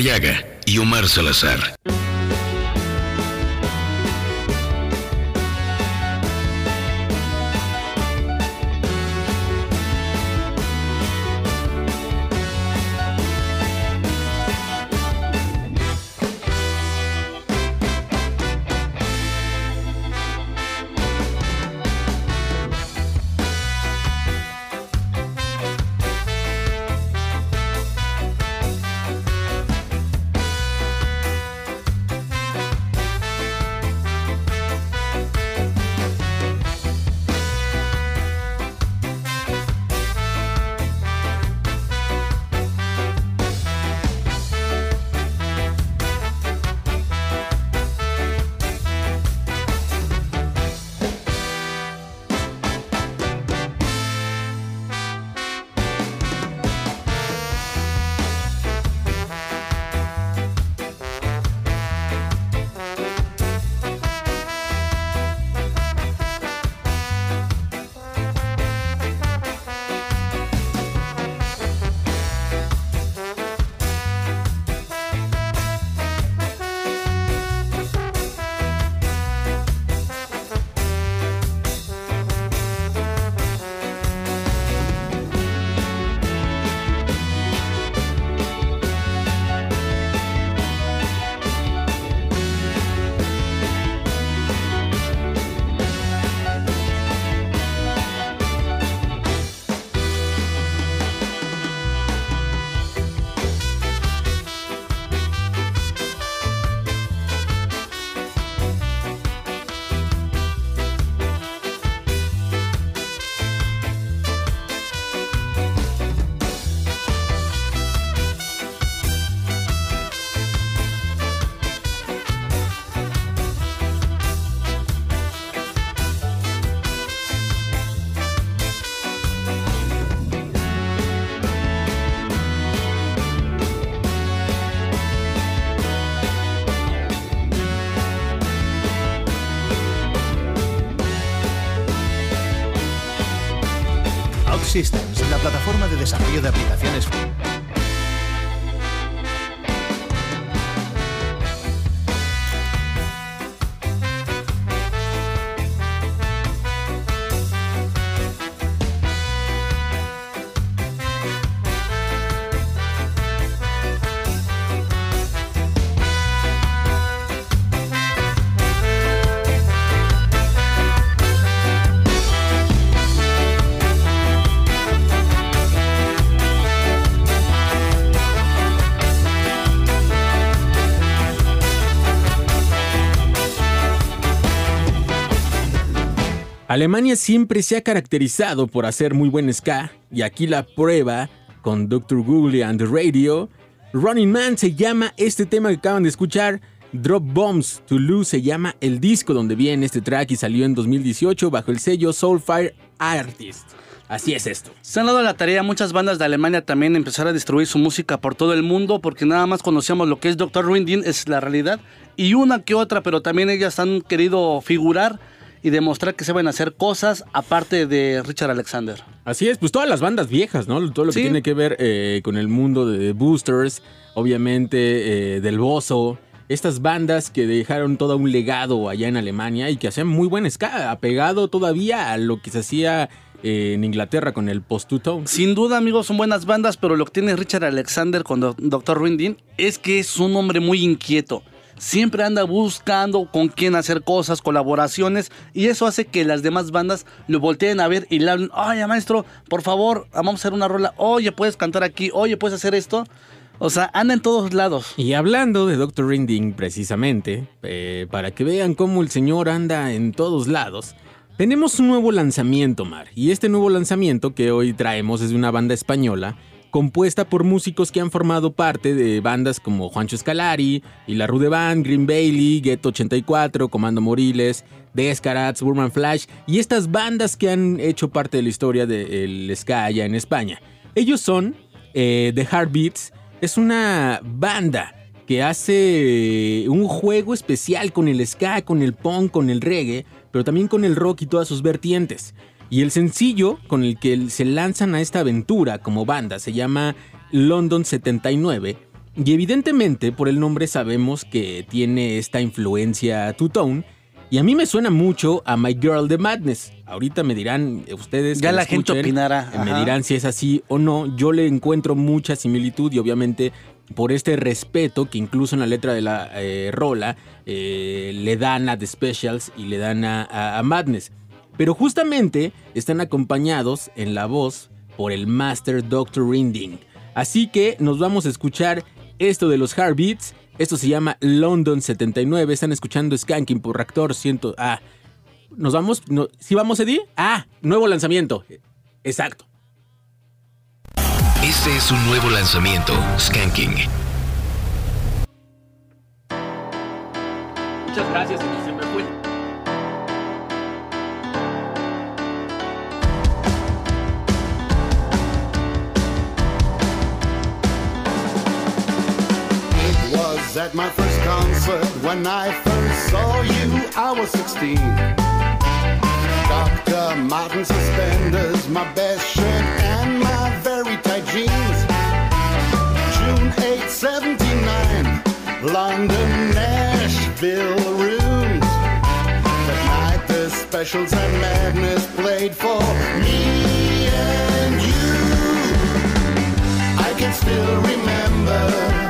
Madariaga y Omar Salazar. Plataforma de desarrollo de aplicaciones. Alemania siempre se ha caracterizado por hacer muy buen ska, y aquí la prueba con Dr. Google and the Radio. Running Man se llama este tema que acaban de escuchar. Drop Bombs to Lose se llama el disco donde viene este track y salió en 2018 bajo el sello Soulfire Artist. Así es esto. Se han dado la tarea muchas bandas de Alemania también empezar a distribuir su música por todo el mundo porque nada más conocíamos lo que es Dr. Rindin, es la realidad, y una que otra, pero también ellas han querido figurar y demostrar que saben hacer cosas aparte de Richard Alexander. Así es, pues todas las bandas viejas, ¿no? Todo lo que Sí. tiene que ver eh, con el mundo de Boosters, obviamente eh, del Bozo. Estas bandas que dejaron todo un legado allá en Alemania y que hacían muy buen ska, apegado todavía a lo que se hacía eh, en Inglaterra con el post-two-tone. Sin duda, amigos, son buenas bandas, pero lo que tiene Richard Alexander con Dr. Rindin es que es un hombre muy inquieto. Siempre anda buscando con quién hacer cosas, colaboraciones, y eso hace que las demás bandas lo volteen a ver y le hablen, oye maestro, por favor, vamos a hacer una rola, oye, puedes cantar aquí, oye, puedes hacer esto. O sea, anda en todos lados. Y hablando de Dr. Rinding, precisamente, eh, para que vean cómo el señor anda en todos lados, tenemos un nuevo lanzamiento, Mar. Y este nuevo lanzamiento que hoy traemos es de una banda española, compuesta por músicos que han formado parte de bandas como Juancho Escalari, y La Rude Band, Green Bailey, Ghetto 84, Comando Moriles, Descarats, Burman Flash, y estas bandas que han hecho parte de la historia del ska allá en España. Ellos son eh, The Heartbeats, es una banda que hace un juego especial con el ska, con el punk, con el reggae, pero también con el rock y todas sus vertientes. Y el sencillo con el que se lanzan a esta aventura como banda se llama London 79 Y evidentemente por el nombre sabemos que tiene esta influencia two-tone. Y a mí me suena mucho a My Girl the Madness. Ahorita me dirán eh, ustedes. Ya la gente escuchen, opinará, eh, Me dirán si es así o no. Yo le encuentro mucha similitud y obviamente por este respeto que incluso en la letra de la eh, rola eh, le dan a The Specials y le dan a, a- a Madness. Pero justamente están acompañados en la voz por el Master Dr. Rinding. Así que nos vamos a escuchar esto de los Heartbeats. Esto se llama London 79. Están escuchando Skanking por Reactor 100. Ah, nos vamos. No, ¿Sí vamos, Eddie? Ah, nuevo lanzamiento. Exacto. Este es un nuevo lanzamiento, Skanking. Muchas gracias, was at my first concert when I first saw you. I was 16. Dr. Martin suspenders, my best shirt, and my very tight jeans. June 8, 79, London, Nashville rooms. That night the specials and madness played for me and you. I can still remember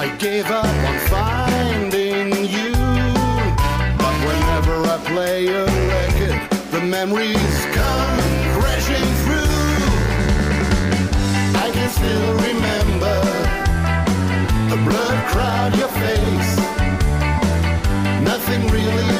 I gave up on finding you. But whenever I play a record, the memories come crashing through. I can still remember the blood crowd your face. Nothing really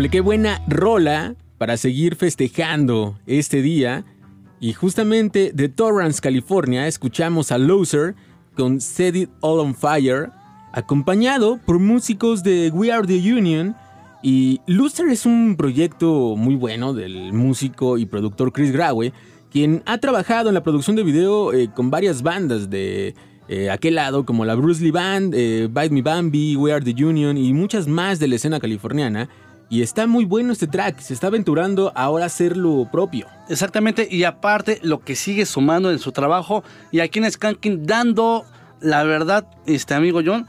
Híjole, qué buena rola para seguir festejando este día. Y justamente de Torrance, California, escuchamos a Loser con Set It All on Fire, acompañado por músicos de We Are the Union. Y Loser es un proyecto muy bueno del músico y productor Chris Grawe, quien ha trabajado en la producción de video eh, con varias bandas de eh, aquel lado, como la Bruce Lee Band, eh, Bite Me Bambi, We Are the Union y muchas más de la escena californiana. Y está muy bueno este track, se está aventurando ahora a hacer lo propio. Exactamente, y aparte lo que sigue sumando en su trabajo y aquí en Skanking dando la verdad, este amigo John,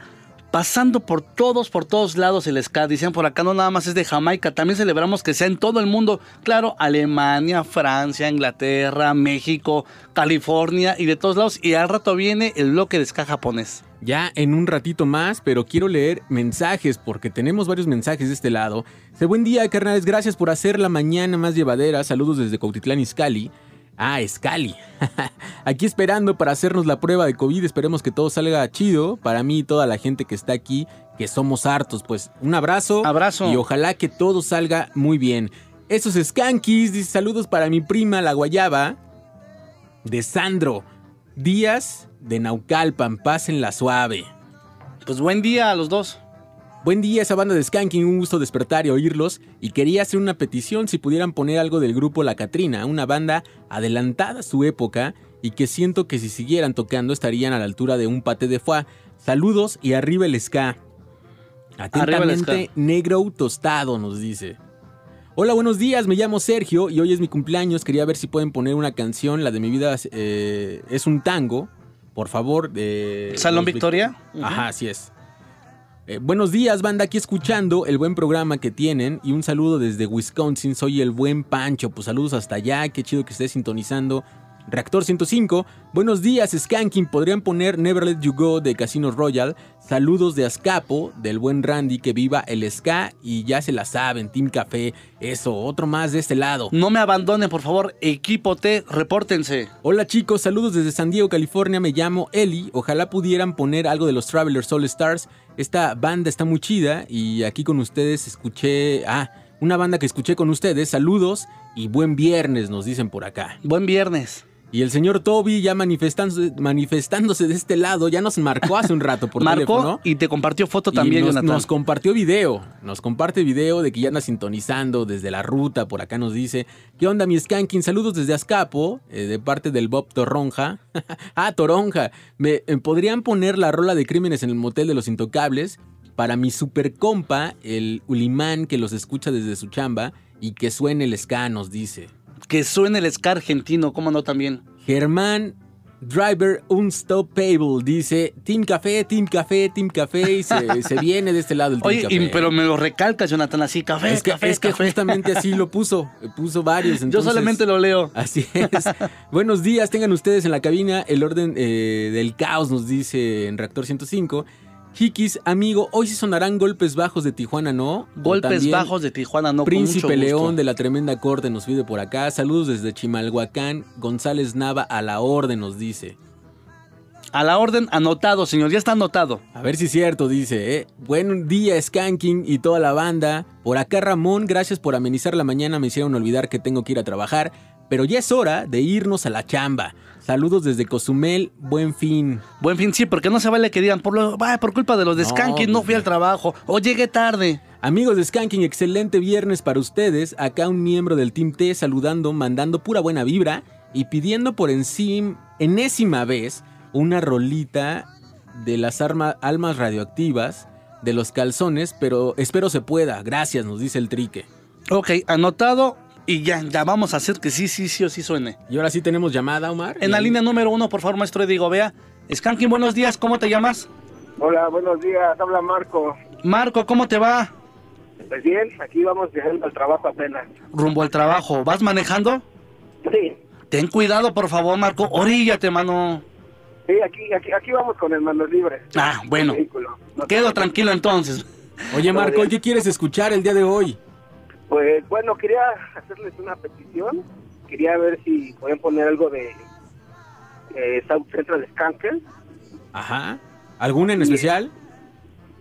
pasando por todos, por todos lados el ska. Dicen por acá, no nada más es de Jamaica, también celebramos que sea en todo el mundo. Claro, Alemania, Francia, Inglaterra, México, California y de todos lados. Y al rato viene el bloque de ska japonés. Ya en un ratito más, pero quiero leer mensajes porque tenemos varios mensajes de este lado. Dice, buen día, carnales, gracias por hacer la mañana más llevadera. Saludos desde Cautitlán, Izcalli. Ah, Scali. aquí esperando para hacernos la prueba de COVID. Esperemos que todo salga chido. Para mí y toda la gente que está aquí, que somos hartos. Pues un abrazo. Abrazo. Y ojalá que todo salga muy bien. Esos Skankies, dice saludos para mi prima, la Guayaba. De Sandro Díaz de Naucalpan. Pásenla suave. Pues buen día a los dos. Buen día esa banda de Skanking, un gusto despertar y oírlos. Y quería hacer una petición si pudieran poner algo del grupo La Catrina, una banda adelantada a su época y que siento que si siguieran tocando estarían a la altura de un pate de foie. Saludos y arriba el ska. Atentamente, negro tostado nos dice. Hola, buenos días, me llamo Sergio y hoy es mi cumpleaños. Quería ver si pueden poner una canción, la de mi vida eh, es un tango. Por favor, de... ¿Salón Victoria? Ajá, así es. Eh, buenos días, banda, aquí escuchando el buen programa que tienen y un saludo desde Wisconsin, soy el buen Pancho, pues saludos hasta allá, qué chido que estés sintonizando. Reactor 105, buenos días, Skanking, podrían poner Never Let You Go de Casino Royal, saludos de Azcapo, del buen Randy, que viva el ska y ya se la saben, Team Café, eso, otro más de este lado. No me abandonen, por favor, equipo T, repórtense. Hola chicos, saludos desde San Diego, California. Me llamo Eli. Ojalá pudieran poner algo de los Travelers All Stars. Esta banda está muy chida y aquí con ustedes escuché. Ah, una banda que escuché con ustedes. Saludos y buen viernes, nos dicen por acá. Buen viernes. Y el señor Toby ya manifestándose, manifestándose de este lado, ya nos marcó hace un rato por Marcó teléfono. y te compartió foto Y también, nos, Jonathan. nos compartió video, nos comparte video de que ya anda sintonizando desde la ruta, por acá nos dice, ¿qué onda mi Skanking? Saludos desde Azcapo, eh, de parte del Bob Toronja. ah, Toronja, ¿me eh, podrían poner la rola de crímenes en el motel de los intocables? Para mi super compa, el Ulimán que los escucha desde su chamba y que suene el ska, nos dice. Que suene el ska argentino, cómo no también. Germán Driver Unstoppable dice Team Café, Team Café, Team Café y se, se viene de este lado el Team Oye, Café. y- pero me lo recalcas, Jonathan, así, café, es que, café, es que café. justamente así lo puso, puso varios. Yo solamente lo leo. Así es. Buenos días, tengan ustedes en la cabina el orden eh, del caos, nos dice en Reactor 105. Hikis, amigo, hoy sí sonarán golpes bajos de Tijuana, ¿no? Golpes bajos de Tijuana, no, con Príncipe mucho gusto. León de la Tremenda Corte nos pide por acá. Saludos desde Chimalhuacán. González Nava a la orden nos dice. A la orden, anotado, señor, ya está anotado. A ver si es cierto, dice, ¿eh? Buen día, Skanking y toda la banda. Por acá, Ramón, gracias por amenizar la mañana. Me hicieron olvidar que tengo que ir a trabajar. Pero ya es hora de irnos a la chamba. Saludos desde Cozumel, buen fin. Buen fin, sí, porque no se vale que digan, por, lo, "Ay, por culpa de los de Skanking no pues fui al trabajo o llegué tarde. Amigos de Skanking, excelente viernes para ustedes. Acá un miembro del Team T saludando, mandando pura buena vibra y pidiendo por encima, enésima vez, una rolita de las arma- almas radioactivas, de los calzones, pero espero se pueda. Gracias, nos dice el trique. Ok, anotado y ya, ya vamos a hacer que sí, sí, sí o sí suene. Y ahora sí tenemos llamada, Omar. En la línea número uno, por favor, maestro Diego, vea. Skanking, buenos días, ¿cómo te llamas? Hola, buenos días, habla Marco. Marco, ¿cómo te va? Pues bien, aquí vamos llegando al trabajo apenas. Rumbo al trabajo, ¿vas manejando? Sí, Ten cuidado, por favor, Marco, oríllate, mano. sí, aquí, aquí, aquí vamos con el manos libres. Ah, bueno. No Quedo tranquilo entonces. Oye, Marco, ¿qué quieres escuchar el día de hoy? Pues bueno, quería hacerles una petición. Quería ver si pueden poner algo de eh, South Central Skanker. Ajá. ¿Alguna en especial?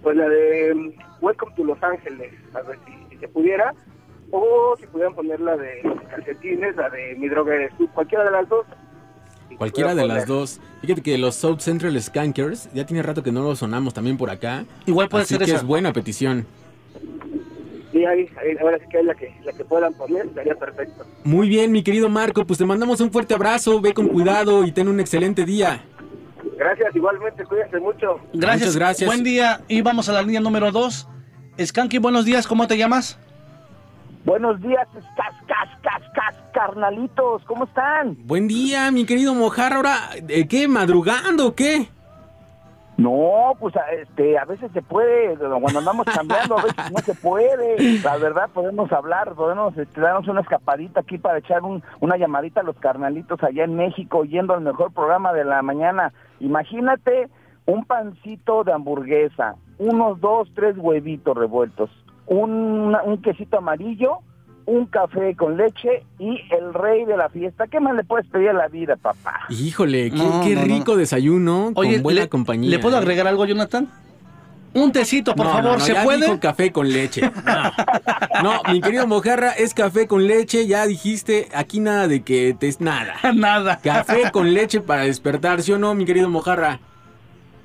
Pues la de mm, Welcome to Los Ángeles. A ver si, se pudiera, o si pudieran poner la de calcetines, la de mi droga eres tú, cualquiera de las dos. Cualquiera de las dos. Fíjate que los South Central Skankers, ya tiene rato que no los sonamos también por acá. Igual puede Así ser que esa. es buena petición. Sí, ahí, ahí, ahora sí que es la que, la que puedan poner, estaría perfecto. Muy bien, mi querido Marco, pues te mandamos un fuerte abrazo, ve con cuidado y ten un excelente día. Gracias, igualmente, cuídense mucho. Gracias. Muchas gracias. Buen día. Y vamos a la línea número 2. Skanky, buenos días. ¿Cómo te llamas? Buenos días, cas, cas, cas, cas, carnalitos, ¿cómo están? Buen día, mi querido Mojarra. Ahora, ¿eh, ¿qué? ¿Madrugando o qué? No, pues este, a veces se puede, cuando andamos cambiando, a veces no se puede. La verdad, podemos hablar, podemos este, darnos una escapadita aquí para echar un- una llamadita a los carnalitos allá en México, yendo al mejor programa de la mañana. Imagínate un pancito de hamburguesa, unos dos, tres huevitos revueltos, un quesito amarillo, un café con leche y el rey de la fiesta. ¿Qué más le puedes pedir a la vida, papá? Híjole, qué, No, qué no, no. rico desayuno Oye, con buena le, compañía. ¿le puedo ¿eh? agregar algo, Jonathan? Un tecito, por No, favor, no, no, ¿se ya puede? dijo café con leche. No. No, mi querido Mojarra, es café con leche. Ya dijiste, aquí nada de que te es nada. Nada. Café con leche para despertar, ¿sí o no, mi querido Mojarra?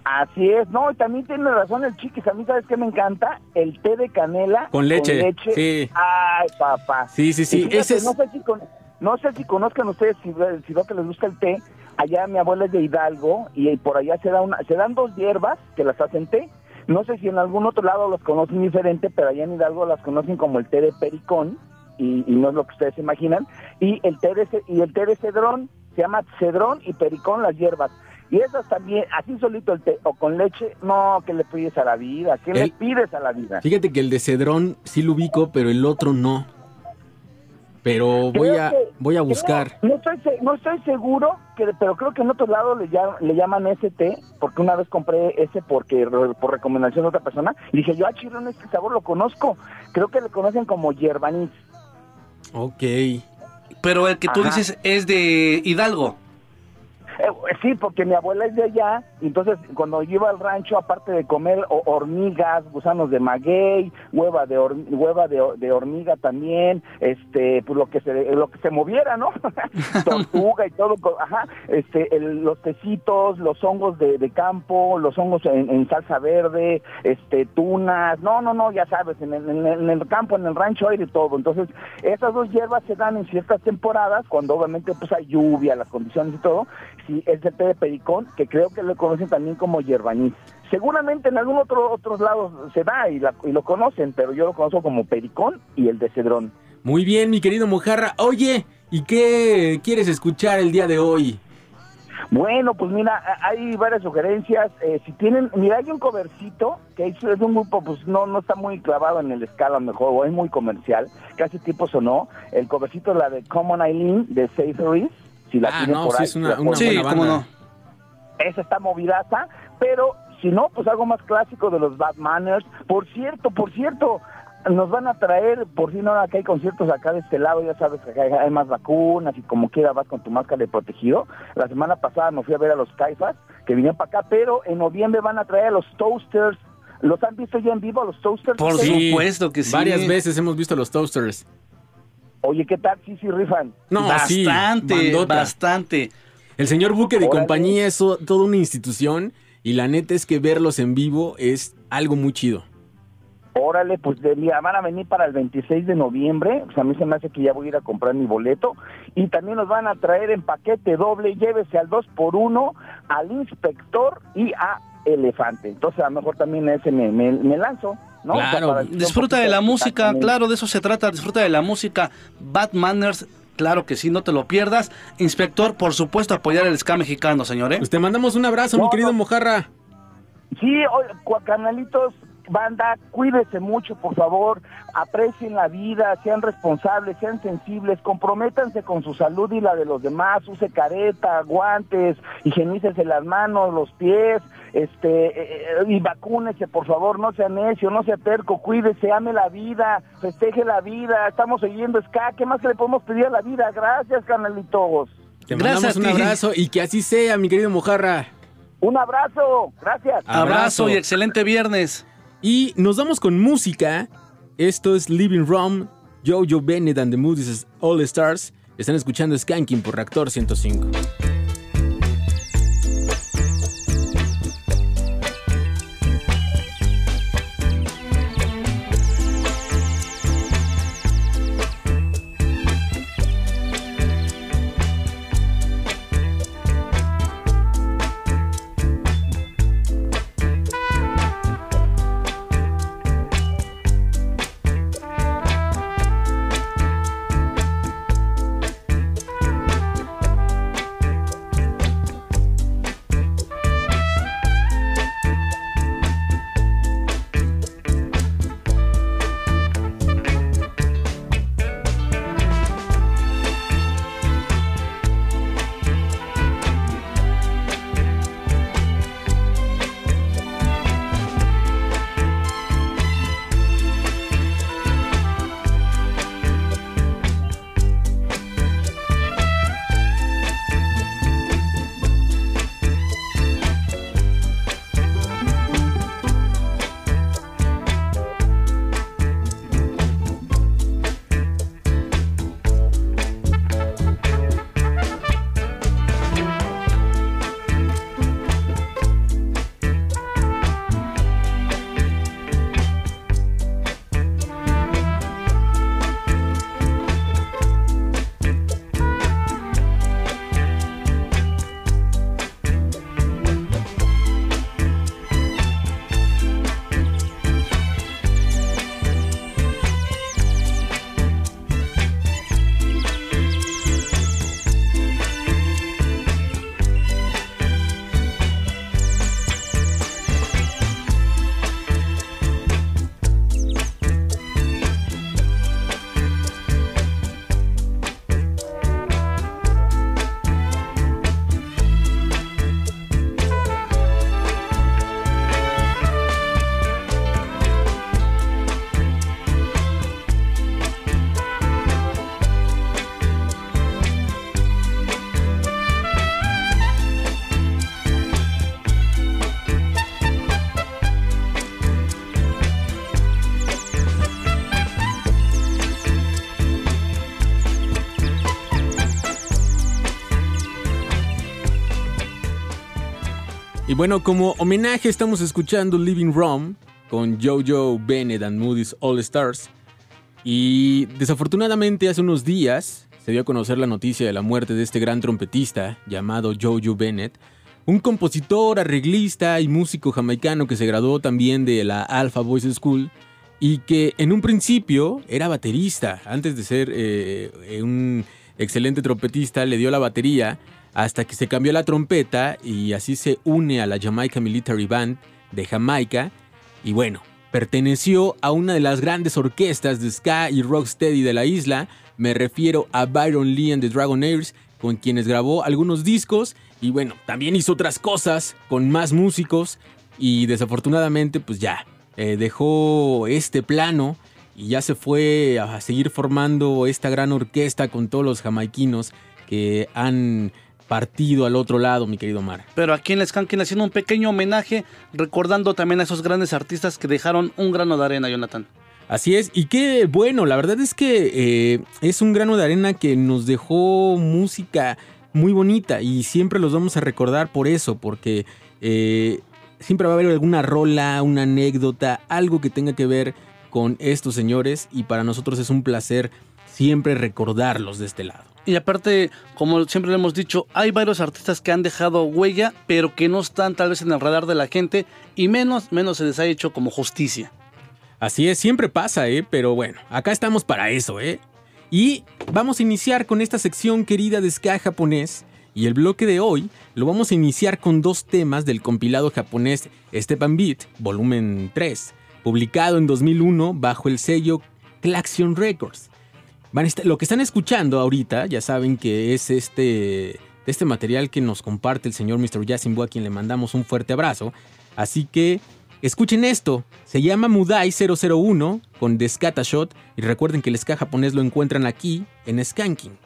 Así es, no, y también tiene razón el chiquis, a mí sabes qué me encanta, el té de canela Con leche, sí. Ay, papá. Sí, sí, sí, Y fíjate, ese es- no sé si con- no sé si conozcan ustedes si, si que les gusta el té, allá mi abuela es de Hidalgo y por allá se da una se dan dos hierbas que las hacen té. No sé si en algún otro lado los conocen diferente, pero allá en Hidalgo las conocen como el té de pericón y, y no es lo que ustedes imaginan. Y el té de y el té de cedrón se llama cedrón y pericón las hierbas. Y esas también, así solito el té o con leche, no, ¿qué le pides a la vida? ¿Qué le pides a la vida? Fíjate que el de Cedrón sí lo ubico, pero el otro no. Pero voy Creo a, que- voy a creo- buscar. no, estoy, no estoy seguro, que, pero creo que en otro lado le, llam- le llaman ST, porque una vez compré ese porque por recomendación de otra persona, y dije yo, ah, chirón, este sabor lo conozco. Creo que le conocen como hierbanís. Ok. Pero el que tú Ajá. dices es de Hidalgo. Eh, sí, porque mi abuela es de allá, entonces cuando yo iba al rancho, aparte de comer ho- hormigas, gusanos de maguey, hueva de hueva de, de hormiga también, este, pues lo que se lo que se moviera, ¿no? Tortuga y todo, ajá, este, el- los tecitos, los hongos de, de campo, los hongos en, en salsa verde, este, tunas, no, no, no, ya sabes, en el- en el campo, en el rancho hay de todo, entonces esas dos hierbas se dan en ciertas temporadas, cuando obviamente pues hay lluvia, las condiciones y todo, sí, es el té de pericón, que creo que lo conocen también como hierbañís. Seguramente en algún otro otros lados se da y, la- y lo conocen, pero yo lo conozco como pericón y el de cedrón. Muy bien, mi querido Mojarra. Oye, ¿y qué quieres escuchar el día de hoy? Bueno, pues mira, hay varias sugerencias. Eh, si tienen, mira, hay un covercito que es, un grupo, pues no no está muy clavado en el escala mejor, o es muy comercial, casi tipo sonó. El covercito es la de Common Eileen de Savories, si la Ah, tienen no, por sí, ahí. es una, una pueden- buena banda. esa está movidaza, pero si no, pues algo más clásico de los Bad Manners. Por cierto, por cierto, nos van a traer, por si no, acá hay conciertos acá de este lado, ya sabes que acá hay, hay más vacunas y como quiera vas con tu máscara de protegido. La semana pasada me fui a ver a los Caifas, que vinieron para acá, pero en noviembre van a traer a los Toasters. ¿Los han visto ya en vivo, a los Toasters? Por Sí. supuesto que sí. Varias veces hemos visto los Toasters. Oye, ¿qué tal? Sí, sí, rifan. No, Bastante, bastante. El señor Buque de Órale. compañía es toda una institución y la neta es que verlos en vivo es algo muy chido. Órale, pues de, mira, van a venir para el 26 de noviembre, pues a mí se me hace que ya voy a ir a comprar mi boleto, y también nos van a traer en paquete doble, llévese al 2 por 1 al inspector y a Elefante. Entonces a lo mejor también a ese me, me- me lanzo, ¿no? O sea, Claro, disfruta de la música, también. claro, de eso se trata, disfruta de la música. Bad Manners, claro que sí, no te lo pierdas. Inspector, por supuesto, apoyar el ska mexicano, señor, ¿eh? Pues te mandamos un abrazo, mi querido no. Mojarra. Sí, oye, carnalitos, banda, cuídese mucho, por favor, aprecien la vida, sean responsables, sean sensibles, comprométanse con su salud y la de los demás, use careta, guantes, higienícese las manos, los pies, este, eh, eh, y vacúnese, por favor, no sea necio, no sea terco, cuídese, ame la vida, festeje la vida, estamos oyendo ska, ¿qué más que le podemos pedir a la vida? Gracias, carnalitos. Te Gracias mandamos un abrazo y que así sea, mi querido Mojarra. Un abrazo, gracias. Abrazo y excelente viernes. Y nos vamos con música Esto es Living Room, Jojo Bennett and the Moody's All Stars. Están escuchando Skanking por Reactor 105. Bueno, como homenaje estamos escuchando Living Room con Jojo Bennett and Moody's All Stars. Y desafortunadamente hace unos días se dio a conocer la noticia de la muerte de este gran trompetista llamado Jojo Bennett, un compositor, arreglista y músico jamaicano que se graduó también de la Alpha Voice School y que en un principio era baterista. Antes de ser eh, un excelente trompetista, le dio la batería hasta que se cambió la trompeta y así se une a la Jamaica Military Band de Jamaica. Y bueno, perteneció a una de las grandes orquestas de ska y rocksteady de la isla. Me refiero a Byron Lee and the Dragonaires, con quienes grabó algunos discos y bueno, también hizo otras cosas con más músicos y desafortunadamente pues ya eh, dejó este plano y ya se fue a seguir formando esta gran orquesta con todos los jamaiquinos que han partido al otro lado, mi querido Mar. Pero aquí en el Skanking haciendo un pequeño homenaje, recordando también a esos grandes artistas que dejaron un grano de arena, Jonathan. Así es, y qué bueno, la verdad es que eh, es un grano de arena que nos dejó música muy bonita y siempre los vamos a recordar por eso, porque eh, siempre va a haber alguna rola, una anécdota, algo que tenga que ver con estos señores y para nosotros es un placer siempre recordarlos de este lado. Y aparte, como siempre le hemos dicho, hay varios artistas que han dejado huella, pero que no están tal vez en el radar de la gente y menos, menos se les ha hecho como justicia. Así es, siempre pasa, ¿eh? Pero bueno, acá estamos para eso, ¿eh? Y vamos a iniciar con esta sección querida de ska japonés. Y el bloque de hoy lo vamos a iniciar con dos temas del compilado japonés Stepan Beat, volumen 3, publicado en 2001 bajo el sello Klaxon Records. Lo que están escuchando ahorita, ya saben que es este, este material que nos comparte el señor Mr. Yasimbo, a quien le mandamos un fuerte abrazo. Así que escuchen esto, se llama Mudai 001 con The Shot y recuerden que el ska japonés lo encuentran aquí en Skanking.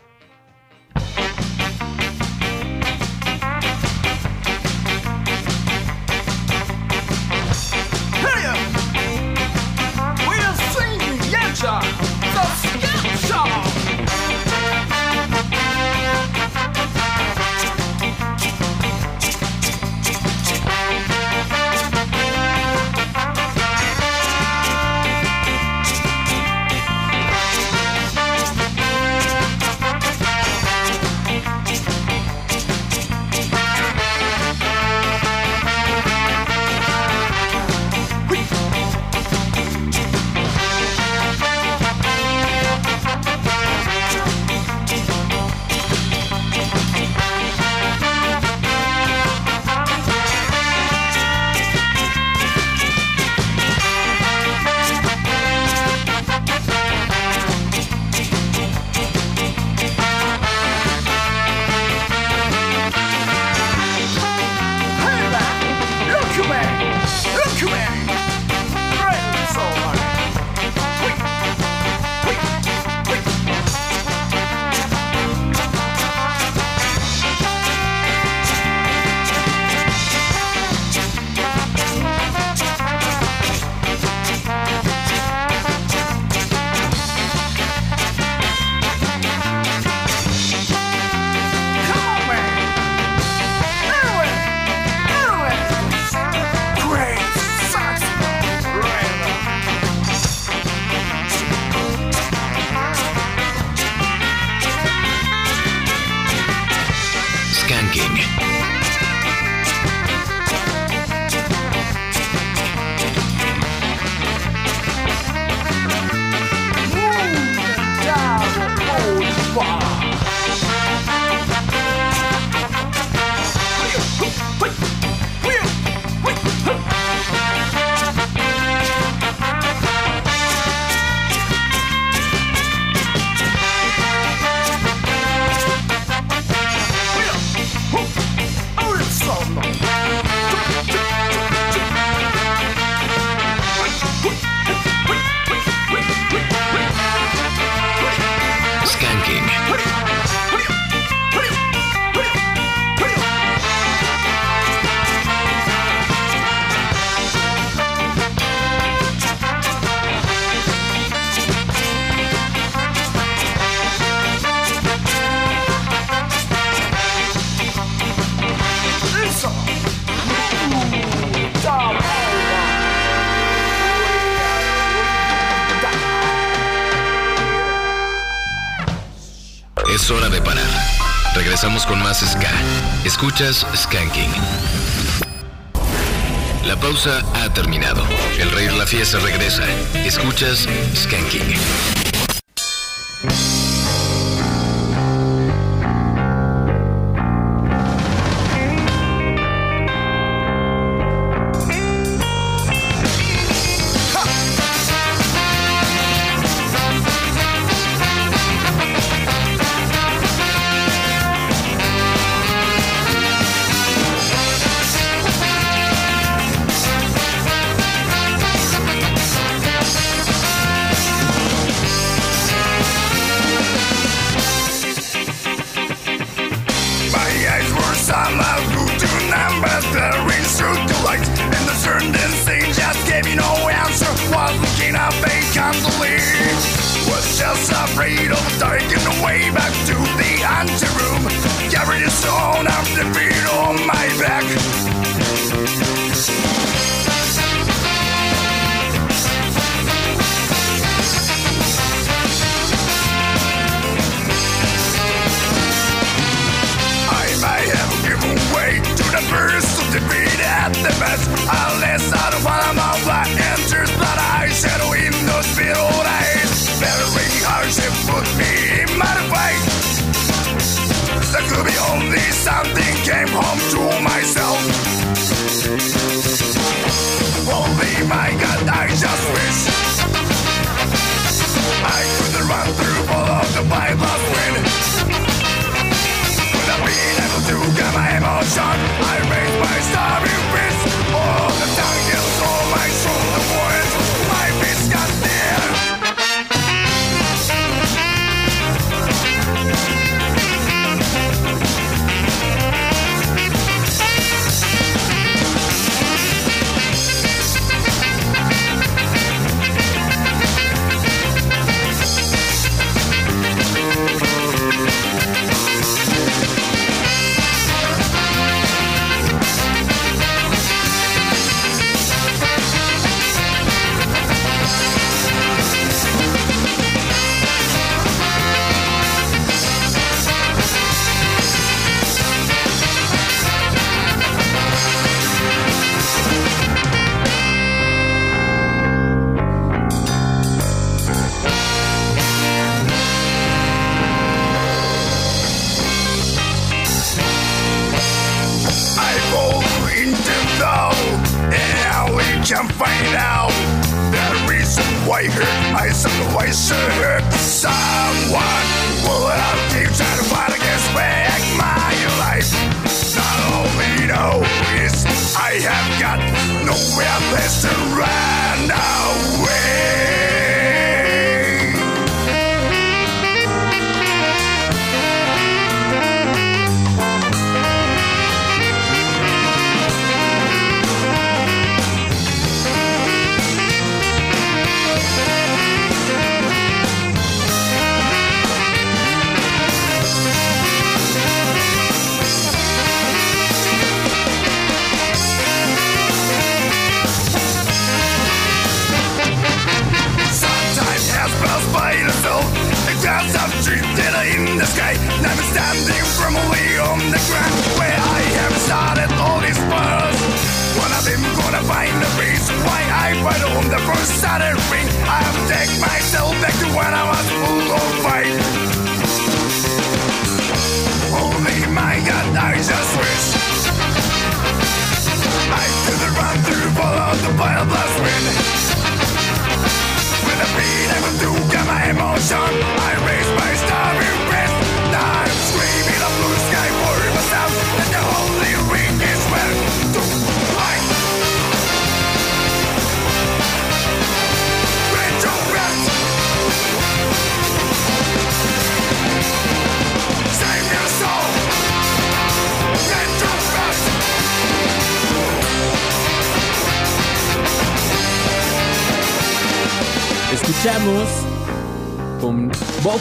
con más Ska. Escuchas Skanking. La pausa ha terminado. El rey de la fiesta regresa. Escuchas Skanking.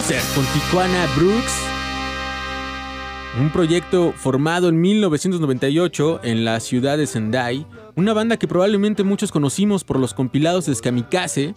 Con Tijuana Brooks. Un proyecto formado en 1998 en la ciudad de Sendai. Una banda que probablemente muchos conocimos por los compilados de Skamikaze.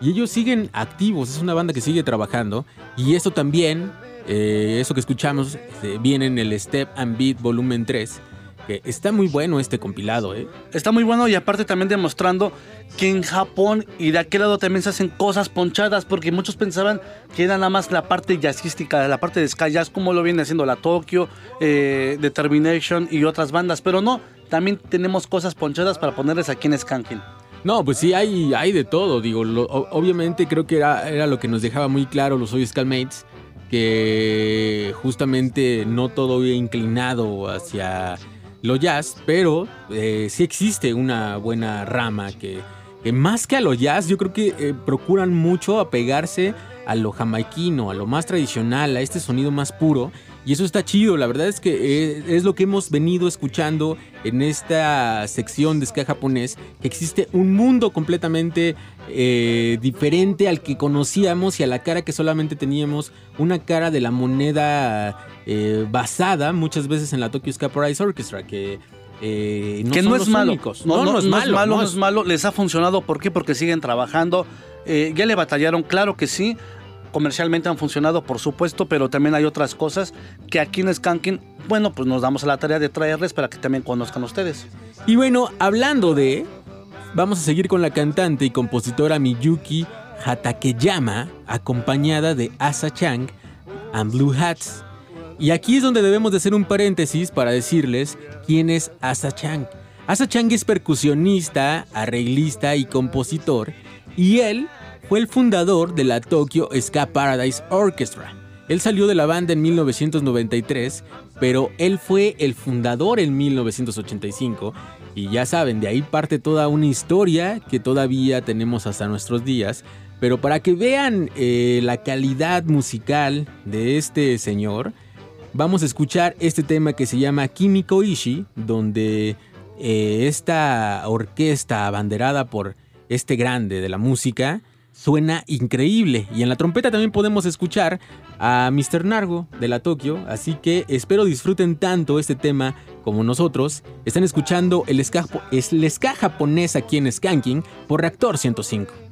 Y ellos siguen activos, es una banda que sigue trabajando. Y eso también, eh, eso que escuchamos, eh, viene en el Step and Beat Volumen 3. Que está muy bueno este compilado, ¿eh? Está muy bueno y aparte también demostrando que en Japón y de aquel lado también se hacen cosas ponchadas porque muchos pensaban que era nada más la parte jazzística, la parte de Sky Jazz como lo viene haciendo la Tokyo, eh, Determination y otras bandas, pero no, también tenemos cosas ponchadas para ponerles aquí en Skanking. No, pues sí, hay, hay de todo. Digo, lo- obviamente creo que era, era lo que nos dejaba muy claro los Soy Scalmates, que justamente no todo iba inclinado hacia lo jazz, pero eh, sí existe una buena rama que, más que a lo jazz, yo creo que eh, procuran mucho apegarse a lo jamaiquino, a lo más tradicional, a este sonido más puro. Y eso está chido, la verdad es que eh, es lo que hemos venido escuchando en esta sección de ska japonés, que existe un mundo completamente eh, diferente al que conocíamos y a la cara que solamente teníamos, una cara de la moneda eh, basada muchas veces en la Tokyo Ska Paradise Orchestra, que... eh, no que no es malo. No, no, no es malo, no es- es malo. Les ha funcionado. ¿Por qué? Porque siguen trabajando. Eh, ya le batallaron, claro que sí. Comercialmente han funcionado, por supuesto, pero también hay otras cosas que aquí en Skanking, bueno, pues nos damos a la tarea de traerles para que también conozcan ustedes. Y bueno, hablando de, vamos a seguir con la cantante y compositora Miyuki Hatakeyama, acompañada de Asa Chang and Blue Hats. Y aquí es donde debemos de hacer un paréntesis para decirles quién es Asa Chang. Asa Chang es percusionista, arreglista y compositor, y él fue el fundador de la Tokyo Ska Paradise Orchestra. Él salió de la banda en 1993, pero él fue el fundador en 1985 y ya saben, de ahí parte toda una historia que todavía tenemos hasta nuestros días. Pero para que vean eh, la calidad musical de este señor, vamos a escuchar este tema que se llama Kimiko Ishi, donde eh, esta orquesta abanderada por este grande de la música suena increíble. Y en la trompeta también podemos escuchar a Mr. Nargo de la Tokyo. Así que espero disfruten tanto este tema como nosotros. Están escuchando el ska, el ska japonés aquí en Skanking por Reactor 105.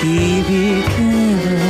響くの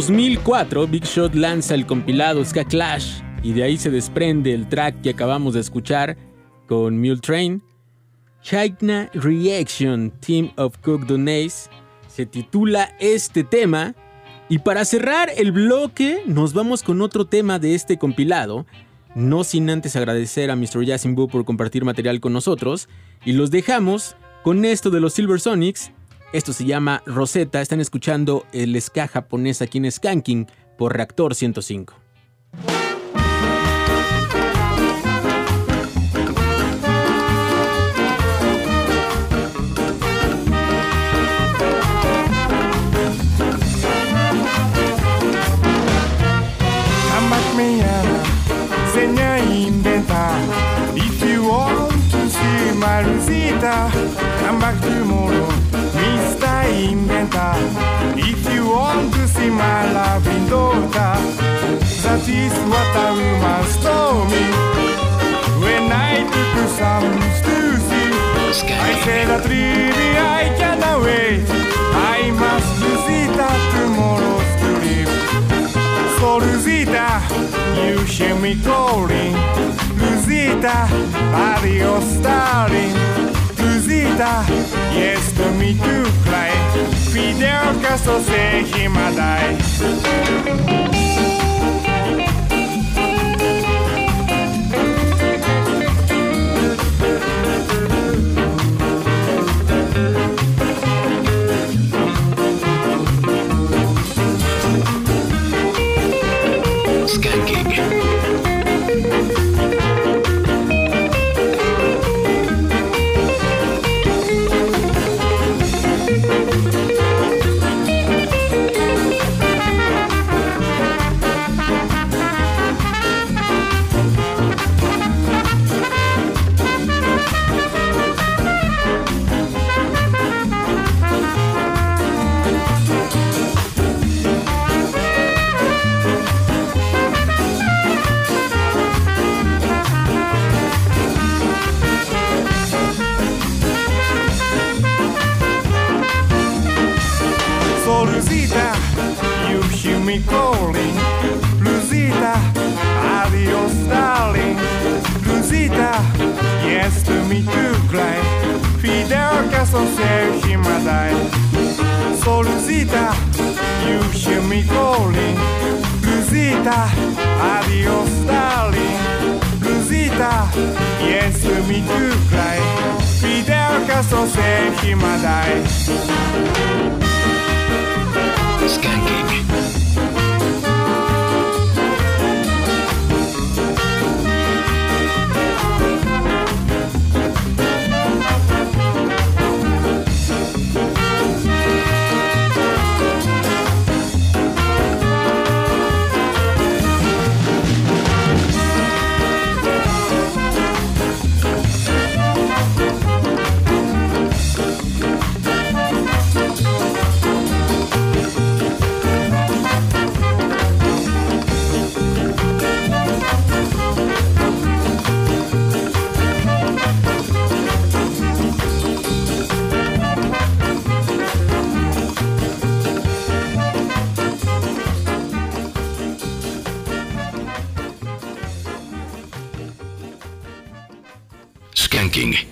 2004, Big Shot lanza el compilado Ska Clash y de ahí se desprende el track que acabamos de escuchar con Mule Train. China Reaction Team of Cook Donays se titula este tema. Y para cerrar el bloque, nos vamos con otro tema de este compilado. No sin antes agradecer a Mr. Yasin Boo por compartir material con nosotros. Y los dejamos con esto de los Silver Sonics. Esto se llama Rosetta. Están escuchando el ska japonés aquí en Skanking por Reactor 105. My loving daughter, that is what a woman told me. When I took some to see, I said that really I cannot wait. I must Rosita tomorrow's to live. So Rosita, you hear me calling. Rosita, adios darling. Rosita, yes to me to cry. Fidel Castro se himadai me calling. Luzita, adios, darling. Luzita, yes to me to cry. Fidel Castro said he might die. So Luzita, you hear me calling. Luzita, adios, darling. Luzita, yes to me to cry. Fidel Castro said he might die.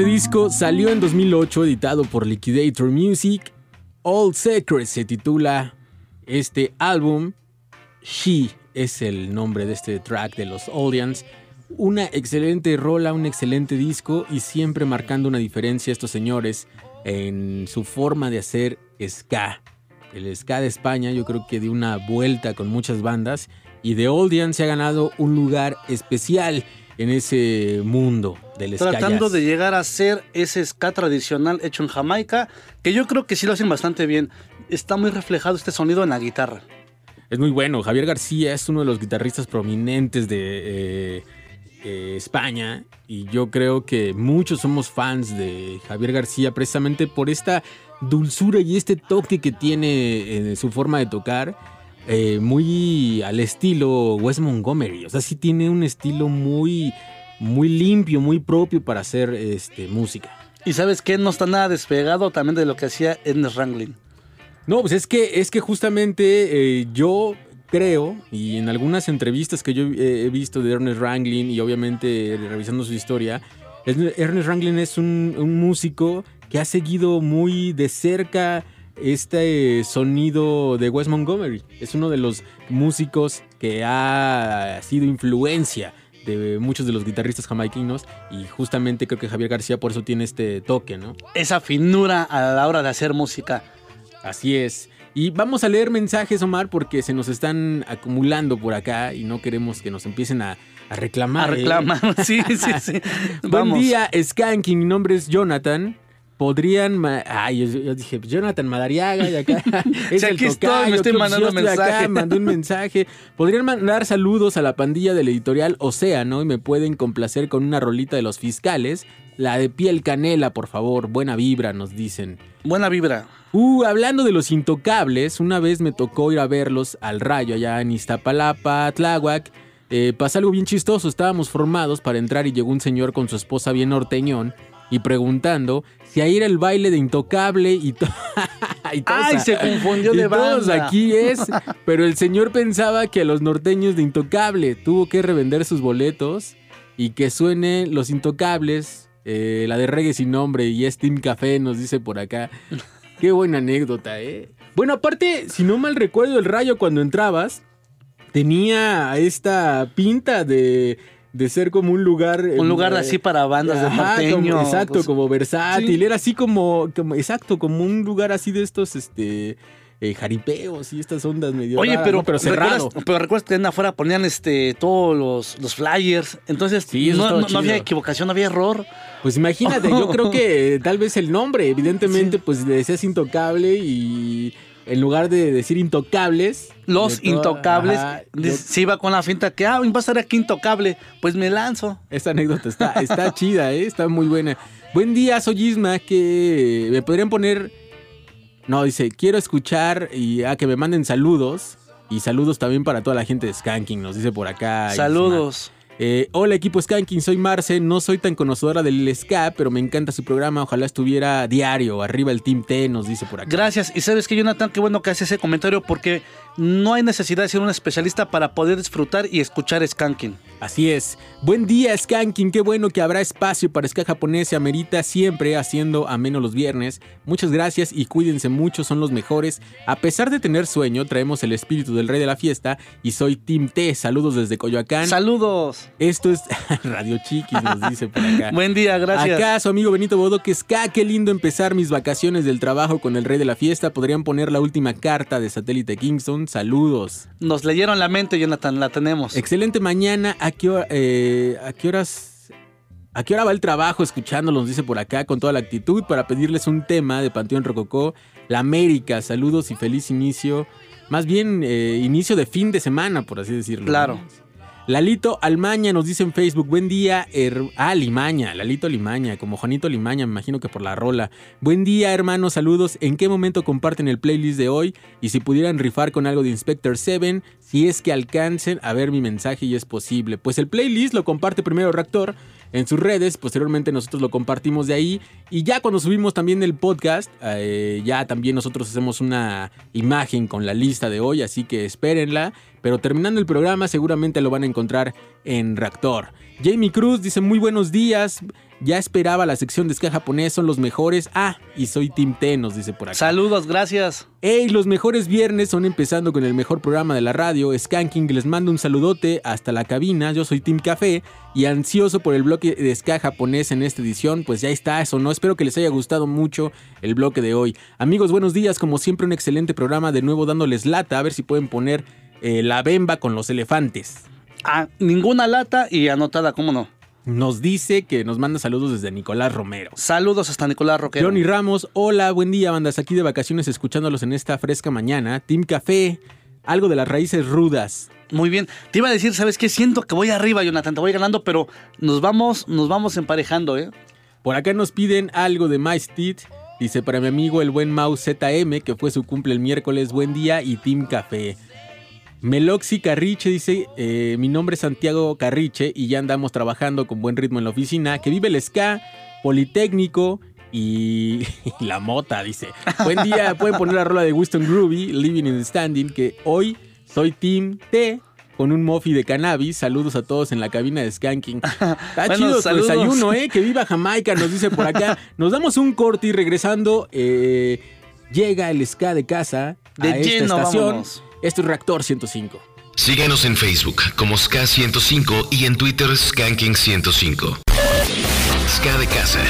Este disco salió en 2008, editado por Liquidator Music. All Secrets se titula este álbum. She es el nombre de este track de los Audience. Una excelente rola, un excelente disco y siempre marcando una diferencia estos señores en su forma de hacer ska. El ska de España yo creo que dio una vuelta con muchas bandas y The Audience se ha ganado un lugar especial en ese mundo del ska Tratando jazz. de llegar a ser ese ska tradicional hecho en Jamaica, que yo creo que sí lo hacen bastante bien. Está muy reflejado este sonido en la guitarra. Es muy bueno. Javier García es uno de los guitarristas prominentes de eh, eh, España. Y yo creo que muchos somos fans de Javier García precisamente por esta dulzura y este toque que tiene en su forma de tocar. eh, muy al estilo Wes Montgomery. O sea, sí tiene un estilo muy, muy limpio, muy propio para hacer este, música. Y sabes qué, no está nada despegado también de lo que hacía Ernest Ranglin. No, pues es que, es que justamente eh, yo creo, y en algunas entrevistas que yo he visto de Ernest Ranglin y obviamente revisando su historia, es- Ernest Ranglin es un, un músico que ha seguido muy de cerca este sonido de Wes Montgomery. Es uno de los músicos que ha sido influencia de muchos de los guitarristas jamaiquinos y justamente creo que Javier García por eso tiene este toque, ¿no? Esa finura a la hora de hacer música. Así es. Y vamos a leer mensajes, Omar, porque se nos están acumulando por acá y no queremos que nos empiecen a, a reclamar. A ¿eh? reclamar, sí, sí, sí. Buen día, Skanking. Mi nombre es Jonathan. Podrían. Ay, yo, yo dije, Jonathan Madariaga y acá. es Sí, el aquí estoy, me estoy mandando yo estoy acá, mensaje. mandé un mensaje. Podrían mandar saludos a la pandilla del editorial Océano y me pueden complacer con una rolita de los fiscales. La de piel canela, por favor. Buena vibra, nos dicen. Buena vibra. Uh, hablando de los intocables, una vez me tocó ir a verlos al rayo allá en Iztapalapa, Tláhuac. Eh, pasa algo bien chistoso, estábamos formados para entrar y llegó un señor con su esposa bien norteñón y preguntando si ahí era el baile de intocable y, to- y todos Ay, a- se confundió de y todos banda. aquí es, pero el señor pensaba que a los norteños de intocable tuvo que revender sus boletos y que suene los intocables, eh, la de reggae sin nombre y es Team Café, nos dice por acá. Qué buena anécdota, ¿eh? Bueno, aparte, si no mal recuerdo, el rayo cuando entrabas tenía esta pinta de, de ser como un lugar... Un lugar eh, así para bandas de norteño. como- exacto, pues, como versátil. sí. Era así como, como- exacto, como un lugar así de estos, este... eh, jaripeos y estas ondas medio Oye, raras, pero, ¿no? pero cerrado. ¿recuerdas, pero recuerdas que en afuera ponían este todos los, los flyers. Entonces Sí, no, no- no había equivocación, no había error. Pues imagínate, yo creo que eh, tal vez el nombre, evidentemente, pues le decías intocable y en lugar de decir intocables. Los de intocables Ajá, yo- se iba con la finta que, ah, va a estar aquí intocable. Pues me lanzo. Esta anécdota está, está chida, ¿eh? está muy buena. Buen día, soy Isma, que me podrían poner... No, dice, quiero escuchar y a que me manden saludos. Y saludos también para toda la gente de Skanking, nos dice por acá. Isma. Eh, hola equipo Skanking, soy Marce, no soy tan conocedora del ska, pero me encanta su programa, ojalá estuviera diario, arriba el Team T, nos dice por acá. Gracias. Y sabes que Jonathan, qué bueno que hace ese comentario porque no hay necesidad de ser un especialista para poder disfrutar y escuchar Skanking. Así es. Buen día, Skanking. Qué bueno que habrá espacio para ska japonés. Se amerita siempre haciendo ameno los viernes. Muchas gracias y cuídense mucho, son los mejores. A pesar de tener sueño, traemos el espíritu del rey de la fiesta y soy Team T. Saludos desde Coyoacán. Saludos. Esto es Radio Chiquis, nos dice por acá. Buen día, gracias. Acá su amigo Benito Bodo, que ska, qué lindo empezar mis vacaciones del trabajo con el rey de la fiesta. Podrían poner la última carta de satélite Kingston. Saludos. Nos leyeron la mente, Jonathan, la tenemos. Excelente mañana. ¿A qué, hora- eh, ¿a qué horas? ¿A qué hora va el trabajo escuchándolos? Dice por acá con toda la actitud para pedirles un tema de Panteón Rococó. La América. Saludos y feliz inicio. Más bien eh, inicio de fin de semana, por así decirlo. ¿no? Lalito Almaña nos dice en Facebook, buen día, her- ah, Limaña, Lalito Limaña, como Juanito Limaña, me imagino que por la rola. Buen día, hermanos, saludos. ¿En qué momento comparten el playlist de hoy? Y si pudieran rifar con algo de Inspector 7, si es que alcancen a ver mi mensaje y es posible. Pues el playlist lo comparte primero Reactor en sus redes, posteriormente nosotros lo compartimos de ahí y ya cuando subimos también el podcast, eh, ya también nosotros hacemos una imagen con la lista de hoy, así que espérenla, pero terminando el programa seguramente lo van a encontrar en Reactor. Jamie Cruz dice muy buenos días, Ya esperaba la sección de ska japonés, son los mejores. Ah, y soy Team T, nos dice por acá. Saludos, gracias. Hey, los mejores viernes son empezando con el mejor programa de la radio, Skanking. Les mando un saludote hasta la cabina. Yo soy Team Café y ansioso por el bloque de ska japonés en esta edición. Pues ya está, eso no. Espero que les haya gustado mucho el bloque de hoy. Amigos, buenos días. Como siempre, un excelente programa. De nuevo dándoles lata. A ver si pueden poner eh, la bemba con los elefantes. Ah, ninguna lata y anotada, ¿cómo no? Nos dice que nos manda saludos desde Nicolás Romero. Saludos hasta Nicolás Roquero. Johnny Ramos, hola, buen día, bandas. Aquí de vacaciones escuchándolos en esta fresca mañana. Team Café, algo de las raíces rudas. Muy bien. Te iba a decir, ¿sabes qué? Siento que voy arriba, Jonathan, te voy ganando, pero nos vamos, nos vamos emparejando, ¿eh? Por acá nos piden algo de My. Dice para mi amigo el buen Mau ZM, que fue su cumple el miércoles, buen día y Team Café. Meloxi Carriche dice, eh, mi nombre es Santiago Carriche y ya andamos trabajando con buen ritmo en la oficina, que vive el ska, Politécnico y, y la mota, dice. Buen día, pueden poner la rola de Winston Groovy, Living in the Standing, que hoy soy Team T con un mofi de cannabis. Saludos a todos en la cabina de Skanking. Está Bueno, chido saludos. desayuno, ¿eh? Que viva Jamaica, nos dice por acá. Nos damos un corte y regresando, eh, llega el ska de casa De a esta lleno, estación. vámonos. Es Reactor 105. Síguenos en Facebook como Ska105 y en Twitter Skanking105. Ska de casa.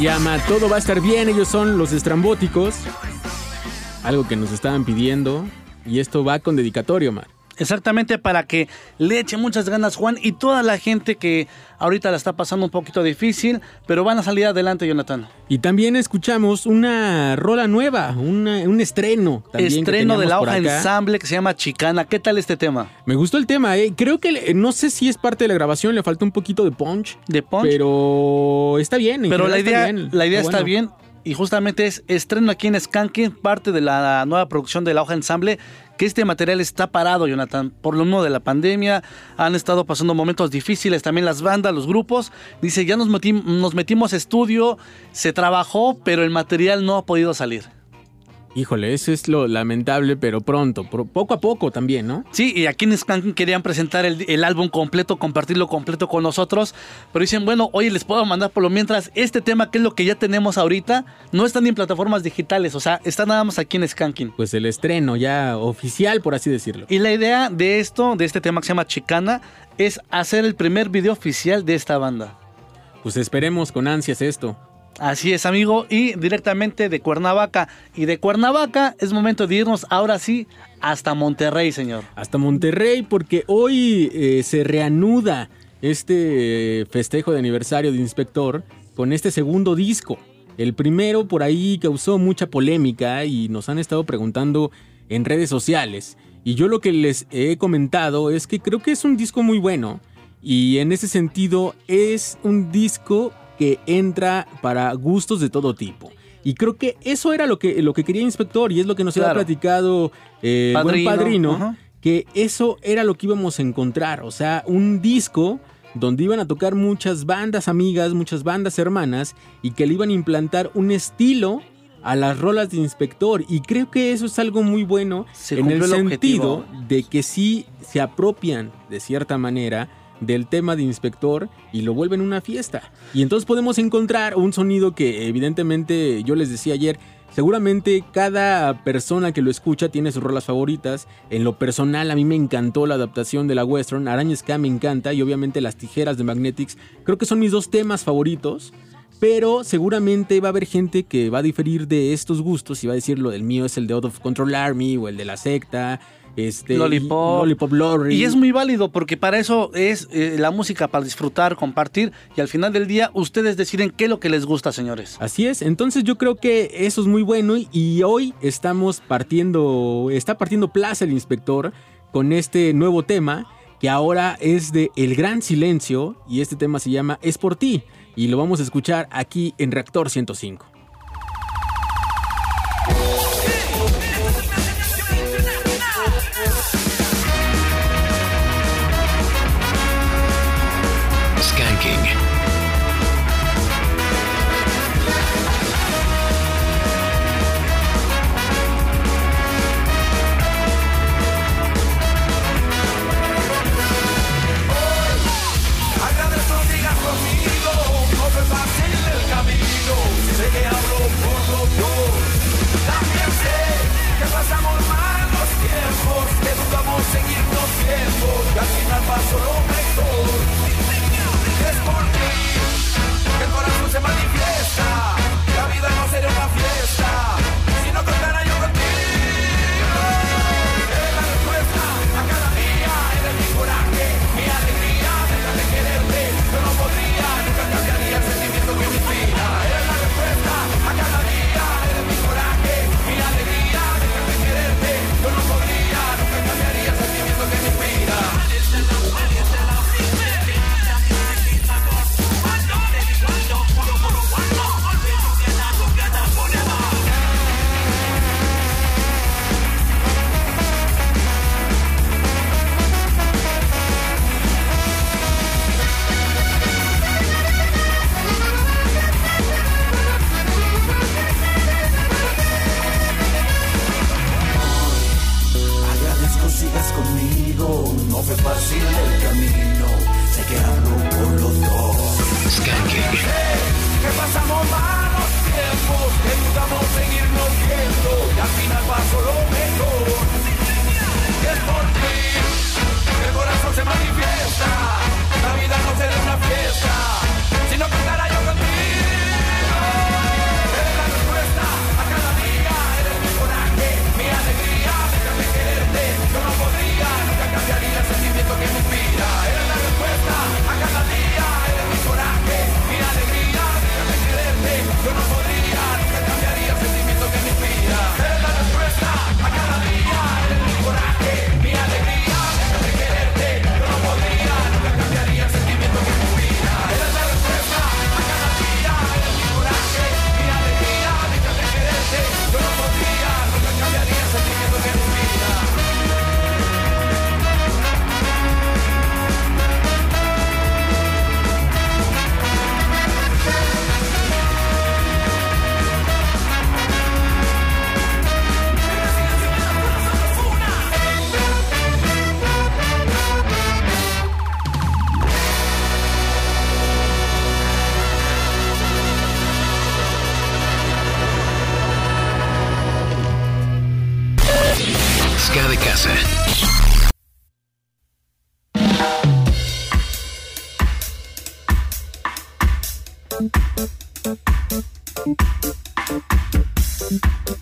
Llama Todo va a estar bien. Ellos son los estrambóticos. Algo que nos estaban pidiendo. Y esto va con dedicatorio, Mar. Exactamente para que le eche muchas ganas Juan y toda la gente que ahorita la está pasando un poquito difícil, pero van a salir adelante, Jonathan. Y también escuchamos una rola nueva, una- un estreno. también Estreno de la hoja ensamble que se llama Chicana. ¿Qué tal este tema? Me gustó el tema, eh. Creo que le- no sé si es parte de la grabación, le faltó un poquito de punch. De punch. Pero está bien. en Pero la idea, está bien, la idea está bueno. bien y justamente es estreno aquí en Skanking, parte de la nueva producción de la hoja ensamble, que este material está parado, Jonathan, por lo mismo de la pandemia, han estado pasando momentos difíciles, también las bandas, los grupos, dice, ya nos, metim- nos metimos estudio, se trabajó, pero el material no ha podido salir. Híjole, eso es lo lamentable, pero pronto, pro- poco a poco también, ¿no? Sí, y aquí en Skanking querían presentar el, el álbum completo, compartirlo completo con nosotros, pero dicen, bueno, oye, les puedo mandar por lo mientras este tema, que es lo que ya tenemos ahorita, no están ni en plataformas digitales, o sea, está nada más aquí en Skanking. Pues el estreno ya oficial, por así decirlo. Y la idea de esto, de este tema que se llama Chicana, es hacer el primer video oficial de esta banda. Pues esperemos con ansias esto. Así es, amigo, y directamente de Cuernavaca. Y de Cuernavaca es momento de irnos ahora sí hasta Monterrey, señor. Hasta Monterrey, porque hoy eh, se reanuda este eh, festejo de aniversario de Inspector con este segundo disco. El primero por ahí causó mucha polémica y nos han estado preguntando en redes sociales. Y yo lo que les he comentado es que creo que es un disco muy bueno. Y en ese sentido es un disco que entra para gustos de todo tipo. Y creo que eso era lo que, lo que quería Inspector y es lo que nos había Claro. platicado eh, el buen Padrino, padrino, que eso era lo que íbamos a encontrar. O sea, un disco donde iban a tocar muchas bandas amigas, muchas bandas hermanas y que le iban a implantar un estilo a las rolas de Inspector. Y creo que eso es algo muy bueno Se en el el sentido de que sí se apropian de cierta manera del tema de inspector y lo vuelven una fiesta. Y entonces podemos encontrar un sonido que evidentemente yo les decía ayer, seguramente cada persona que lo escucha tiene sus rolas favoritas. En lo personal a mí me encantó la adaptación de la western, Araña Ska me encanta y obviamente las tijeras de Magnetics, creo que son mis dos temas favoritos. Pero seguramente va a haber gente que va a diferir de estos gustos y va a decir lo del mío es el de Out of Control Army o el de la secta. Este, Lollipop. Lollipop Lorry. Y es muy válido porque para eso es eh, la música, para disfrutar, compartir y al final del día ustedes deciden qué es lo que les gusta, señores. Así es, entonces yo creo que eso es muy bueno y- y hoy estamos partiendo, está partiendo plaza el inspector con este nuevo tema que ahora es de El Gran Silencio y este tema se llama Es por ti y lo vamos a escuchar aquí en Reactor 105. Pasó lo mejor. Es por ti el corazón se manifiesta. fue fácil el camino, sé que hablo por los dos. Skanking. que pasamos malos tiempos, que dudamos en irnos viendo, y al final pasó Base. Thank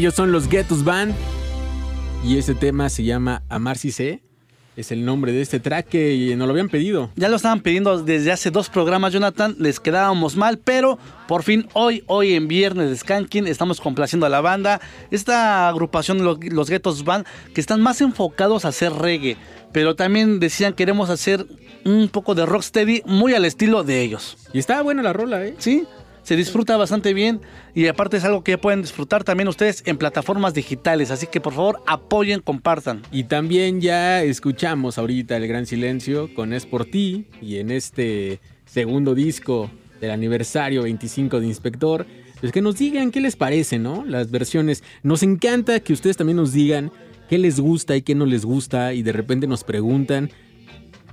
Ellos son los Getus Band y ese tema se llama Amar si sé. Es el nombre de este track que nos lo habían pedido. Ya lo estaban pidiendo desde hace dos programas, Jonathan. Les quedábamos mal, pero por fin hoy, hoy en viernes de Skanking, estamos complaciendo a la banda. Esta agrupación, lo- los Ghettos Band, que están más enfocados a hacer reggae. Pero también decían queremos hacer un poco de rocksteady muy al estilo de ellos. Y está buena la rola, ¿eh? Sí, se disfruta bastante bien. Y aparte es algo que ya pueden disfrutar también ustedes en plataformas digitales. Así que por favor apoyen, compartan. Y también ya escuchamos ahorita el gran silencio con Es por ti y en este segundo disco del aniversario 25 de Inspector, pues que nos digan qué les parece, ¿no? Las versiones. Nos encanta que ustedes también nos digan qué les gusta y qué no les gusta y de repente nos preguntan.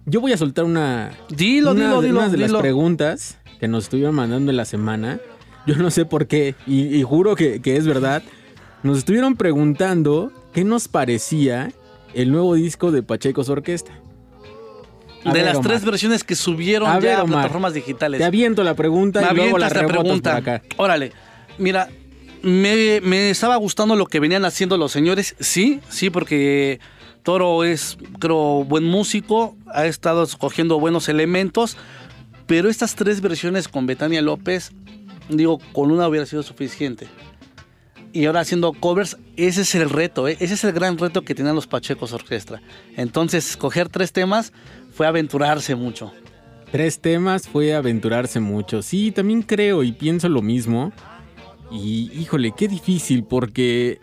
Yo voy a soltar una, Dilo, una dilo, de, dilo, de las preguntas que nos estuvieron mandando en la semana. Yo no sé por qué, y, y juro que, que es verdad. Nos estuvieron preguntando qué nos parecía el nuevo disco de Pacheco's Orquesta. A de ver, las Omar. tres versiones que subieron A ya ver, a plataformas digitales. Te aviento la pregunta Me y luego la pregunta. por acá. Órale, mira, me, me estaba gustando lo que venían haciendo los señores. Sí, sí, porque Toro es, creo, buen músico, ha estado escogiendo buenos elementos, pero estas tres versiones con Betania López, digo, con una hubiera sido suficiente. Y ahora haciendo covers, ese es el reto, ¿eh? ese es el gran reto que tenían los Pachecos Orquestra. Entonces, escoger tres temas fue aventurarse mucho. Tres temas fue aventurarse mucho. Sí, también creo y pienso lo mismo. Y híjole, qué difícil porque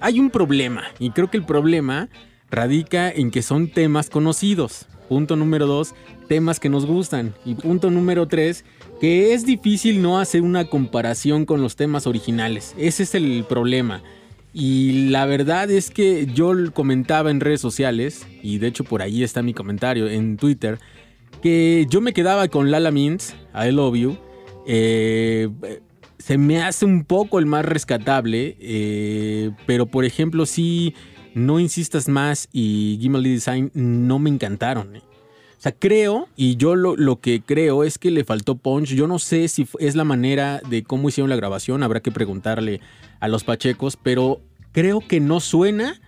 hay un problema. Y creo que el problema radica en que son temas conocidos. Punto número dos, temas que nos gustan. Y punto número tres, que es difícil no hacer una comparación con los temas originales. Ese es el problema. Y la verdad es que yo comentaba en redes sociales, y de hecho por ahí está mi comentario en Twitter, que yo me quedaba con Lala Means, I Love You. eh, se me hace un poco el más rescatable, eh, pero por ejemplo, sí, No Insistas Más y Gimli Design no me encantaron. eh. O sea, creo, y yo lo, lo que creo es que le faltó punch. Yo no sé si es la manera de cómo hicieron la grabación, habrá que preguntarle a los pachecos, pero creo que no suena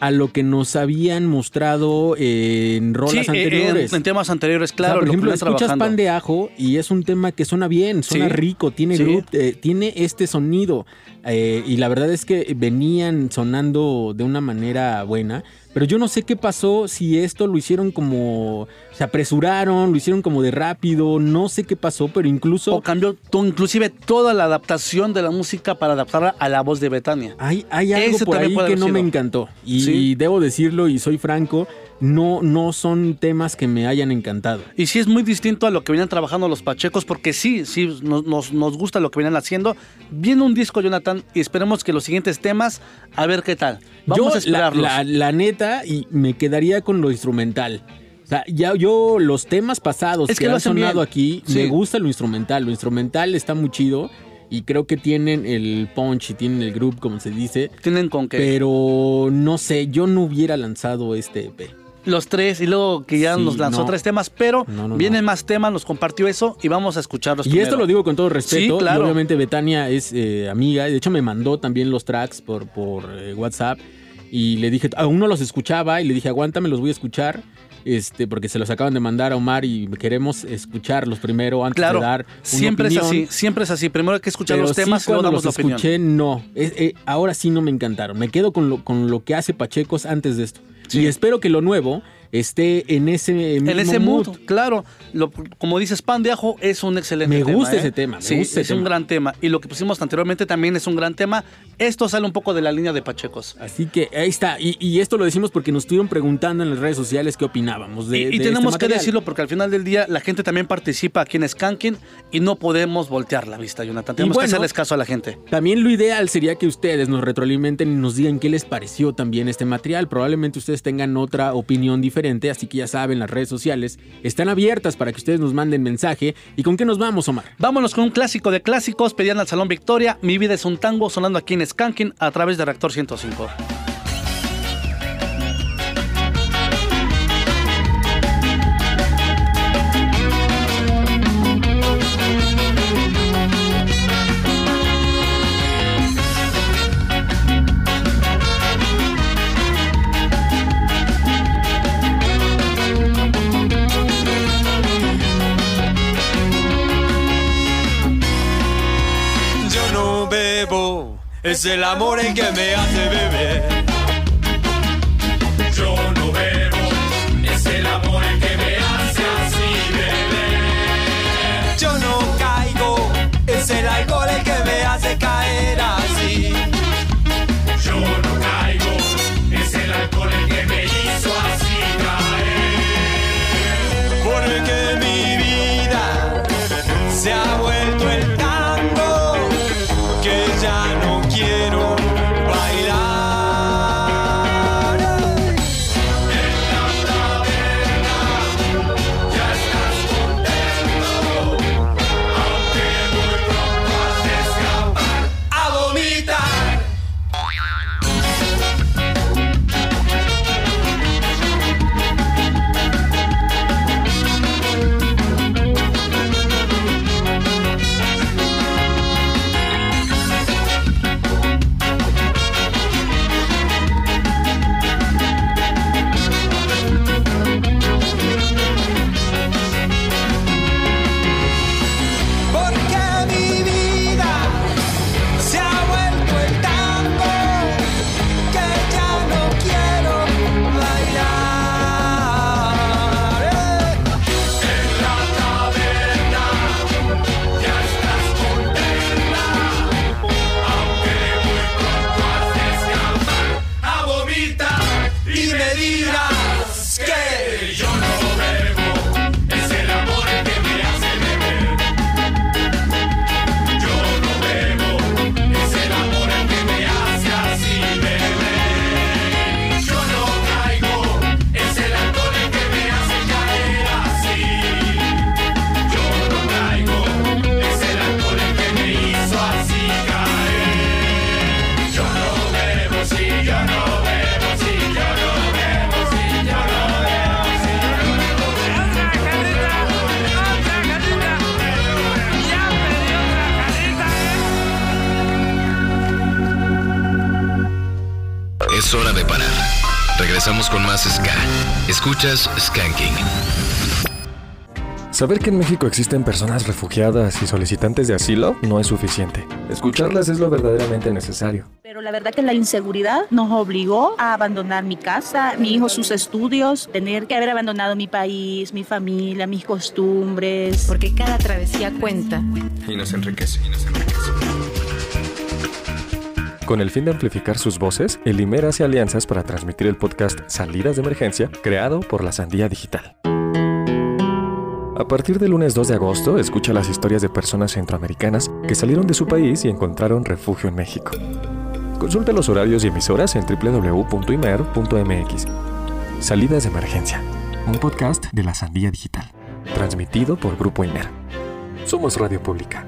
a lo que nos habían mostrado en rolas Sí, eh, anteriores. En, en temas anteriores, O sea, claro. por lo ejemplo, escuchas trabajando. pan de ajo y es un tema que suena bien, suena Sí. rico, tiene Sí. eh, tiene este sonido. Eh, y la verdad es que venían sonando de una manera buena. Pero yo no sé qué pasó, si esto lo hicieron como. Se apresuraron, lo hicieron como de rápido, no sé qué pasó, pero incluso. O cambió to- inclusive toda la adaptación de la música para adaptarla a la voz de Betania. Hay, hay algo Ese por ahí que no me encantó. Y Sí. debo decirlo, y soy franco, no, no son temas que me hayan encantado. Y sí es muy distinto a lo que venían trabajando los pachecos, porque sí, sí, nos, nos- nos gusta lo que venían haciendo. Viene un disco, Jonathan, y esperemos que los siguientes temas, a ver qué tal. Vamos Yo, a esperarlos. La, la- la neta, y me quedaría con lo instrumental. O sea, ya yo los temas pasados Es que, que lo han sonado bien. aquí, Sí. me gusta lo instrumental. Lo instrumental está muy chido y creo que tienen el punch y tienen el group, como se dice. Tienen con qué. Pero no sé, yo no hubiera lanzado este EP. Los tres, y luego que ya Sí, nos lanzó no. tres temas, pero No, no, vienen más temas, nos compartió eso y vamos a escucharlos. Y primero. esto lo digo con todo respeto. Sí, claro. Y obviamente Betania es eh, amiga. De hecho, me mandó también los tracks por, por eh, WhatsApp. Y le dije, aún no los escuchaba. Y le dije, aguántame, los voy a escuchar. Este, porque se los acaban de mandar a Omar y queremos escucharlos primero antes Claro, de dar una siempre es así, siempre es así. Primero hay que escuchar Pero los sí, temas y luego cuando damos los la opinión. escuché, no. Es- eh, ahora sí no me encantaron. Me quedo con lo, con lo que hace Pachecos antes de esto. Y espero que lo nuevo esté en ese mismo En ese mood, claro. Lo- como dices, pan de ajo es un excelente Me tema. gusta ¿eh? ese tema, me sí, gusta ese es un tema. gran tema. Y lo que pusimos anteriormente también es un gran tema. Esto sale un poco de la línea de Pachecos. Así que ahí está. Y, y esto lo decimos porque nos estuvieron preguntando en las redes sociales qué opinábamos de Y, y de tenemos este que decirlo porque al final del día la gente también participa aquí en Skanking y no podemos voltear la vista, Jonathan. Tenemos bueno, que hacerles caso a la gente. También lo ideal sería que ustedes nos retroalimenten y nos digan qué les pareció también este material. Probablemente ustedes tengan otra opinión diferente, así que ya saben, las redes sociales están abiertas para que ustedes nos manden mensaje. ¿Y con qué nos vamos, Omar? Vámonos con un clásico de clásicos. Pedían al Salón Victoria. Mi vida es un tango sonando aquí en Skanking a través de Reactor 105. Es el amor el que me hace beber. Escuchas Skanking. Saber que en México existen personas refugiadas y solicitantes de asilo no es suficiente. Escucharlas es lo verdaderamente necesario. Pero la verdad que la inseguridad nos obligó a abandonar mi casa, mi hijo sus estudios, tener que haber abandonado mi país, mi familia, mis costumbres. Porque cada travesía cuenta. Y nos enriquece. Con el fin de amplificar sus voces, el IMER hace alianzas para transmitir el podcast Salidas de Emergencia, creado por la Sandía Digital. A partir del lunes 2 de agosto, escucha las historias de personas centroamericanas que salieron de su país y encontraron refugio en México. Consulta los horarios y emisoras en www.imer.mx. Salidas de Emergencia, un podcast de la Sandía Digital, transmitido por Grupo IMER. Somos Radio Pública.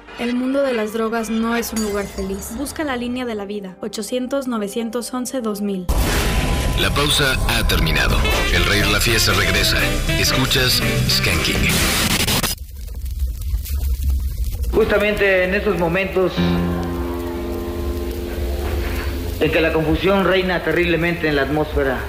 El mundo de las drogas no es un lugar feliz. Busca la línea de la vida. 800-911-2000. La pausa ha terminado. El Rey de la Fiesta regresa. Escuchas Skanking. Justamente en estos momentos en que la confusión reina terriblemente en la atmósfera,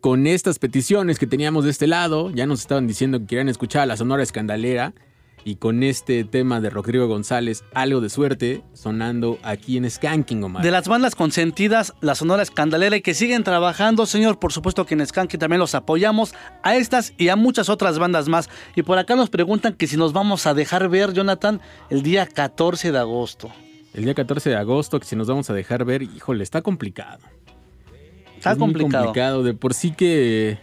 con estas peticiones que teníamos de este lado. Ya nos estaban diciendo que querían escuchar a la Sonora Escandalera. Y con este tema de Rodrigo González, algo de suerte, sonando aquí en Skanking, Omar. De las bandas consentidas, la Sonora Escandalera y que siguen trabajando, señor. Por supuesto que en Skanking también los apoyamos a estas y a muchas otras bandas más. Y por acá nos preguntan que si nos vamos a dejar ver, Jonathan, el día 14 de agosto. El día 14 de agosto, que si nos vamos a dejar ver, híjole, está complicado. Está Es muy complicado. complicado. De por sí que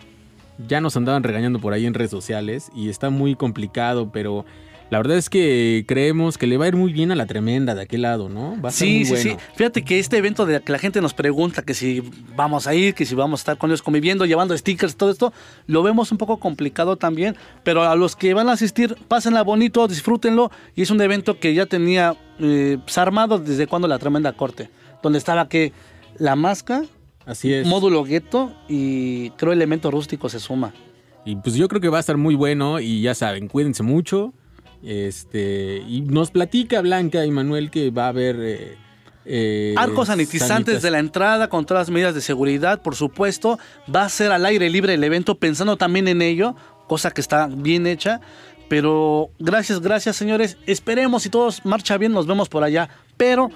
ya nos andaban regañando por ahí en redes sociales y está muy complicado, pero la verdad es que creemos que le va a ir muy bien a la tremenda de aquel lado, ¿no? Va a Sí, muy sí, bueno. sí. Fíjate que este evento de que la gente nos pregunta que si vamos a ir, que si vamos a estar con ellos conviviendo, llevando stickers, todo esto, lo vemos un poco complicado también, pero a los que van a asistir, pásenla bonito, disfrútenlo, y es un evento que ya tenía eh, pues, armado desde cuando la tremenda corte, donde estaba que la masca, Así es. módulo gueto y creo elemento rústico se suma. Y pues yo creo que va a estar muy bueno y ya saben, cuídense mucho. Este, y nos platica Blanca y Manuel que va a haber eh, eh, Arcos sanitizantes de la entrada con todas las medidas de seguridad, por supuesto. Va a ser al aire libre el evento, pensando también en ello, cosa que está bien hecha. Pero gracias, gracias señores. Esperemos si todo marcha bien, nos vemos por allá. Pero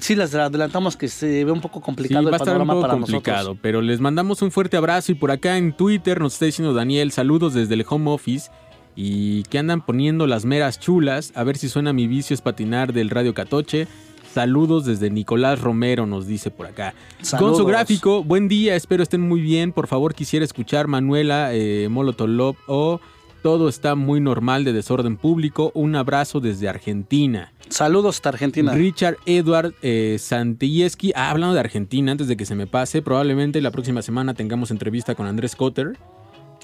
sí les adelantamos que se ve un poco Sí, complicado va a el estar un poco para complicado, nosotros. pero les mandamos un fuerte abrazo y por acá en Twitter nos está diciendo Daniel, saludos desde el home office y que andan poniendo las meras chulas, a ver si suena mi vicio es patinar del Radio Catoche. Saludos desde Nicolás Romero, nos dice por acá. Saludos. Gonzo Gráfico, buen día, espero estén muy bien. Por favor, quisiera escuchar Manuela eh, Molotolov o Todo está muy normal de desorden público. Un abrazo desde Argentina. Saludos hasta Argentina. Richard Edward eh, Santieski. Ah, hablando de Argentina, antes de que se me pase, probablemente la próxima semana tengamos entrevista con Andrés Cotter.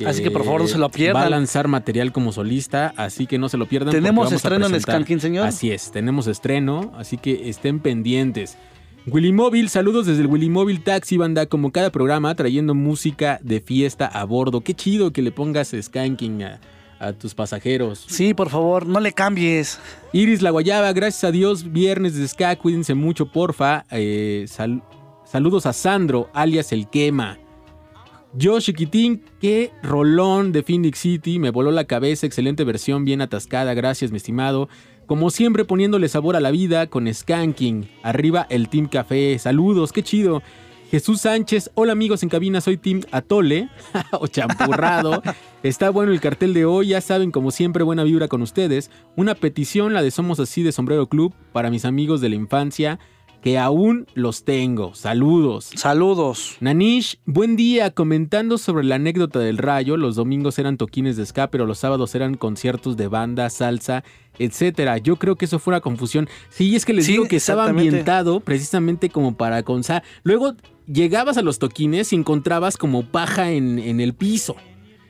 Así que, por favor, no se lo pierdan. Va a lanzar material como solista, así que no se lo pierdan. ¿Tenemos estreno en Skanking, señor? Así es, tenemos estreno, así que estén pendientes. Willy Móvil, saludos desde el Willy Móvil Taxi Banda, como cada programa, trayendo música de fiesta a bordo. Qué chido que le pongas skanking a, a tus pasajeros. Sí, por favor, no le cambies. Iris La Guayaba, gracias a Dios, viernes de Ska, cuídense mucho, porfa. Eh, sal- saludos a Sandro, alias El Quema. Yo, Chiquitín, qué rolón de Phoenix City, me voló la cabeza, excelente versión, bien atascada, gracias, mi estimado. Como siempre, poniéndole sabor a la vida con Skanking. Arriba el Team Café, saludos, qué chido. Jesús Sánchez, hola amigos en cabina, soy Team Atole o champurrado. Está bueno el cartel de hoy, ya saben, como siempre, buena vibra con ustedes. Una petición, la de Somos Así de Sombrero Club, para mis amigos de la infancia, que aún los tengo. Saludos. Saludos. Nanish, buen día. Comentando sobre la anécdota del rayo, los domingos eran toquines de ska, pero los sábados eran conciertos de banda, salsa, etcétera. Yo creo que eso fue una confusión. Sí, es que les Sí, digo que estaba ambientado precisamente como para consa. Luego llegabas a los toquines y encontrabas como paja en, en el piso.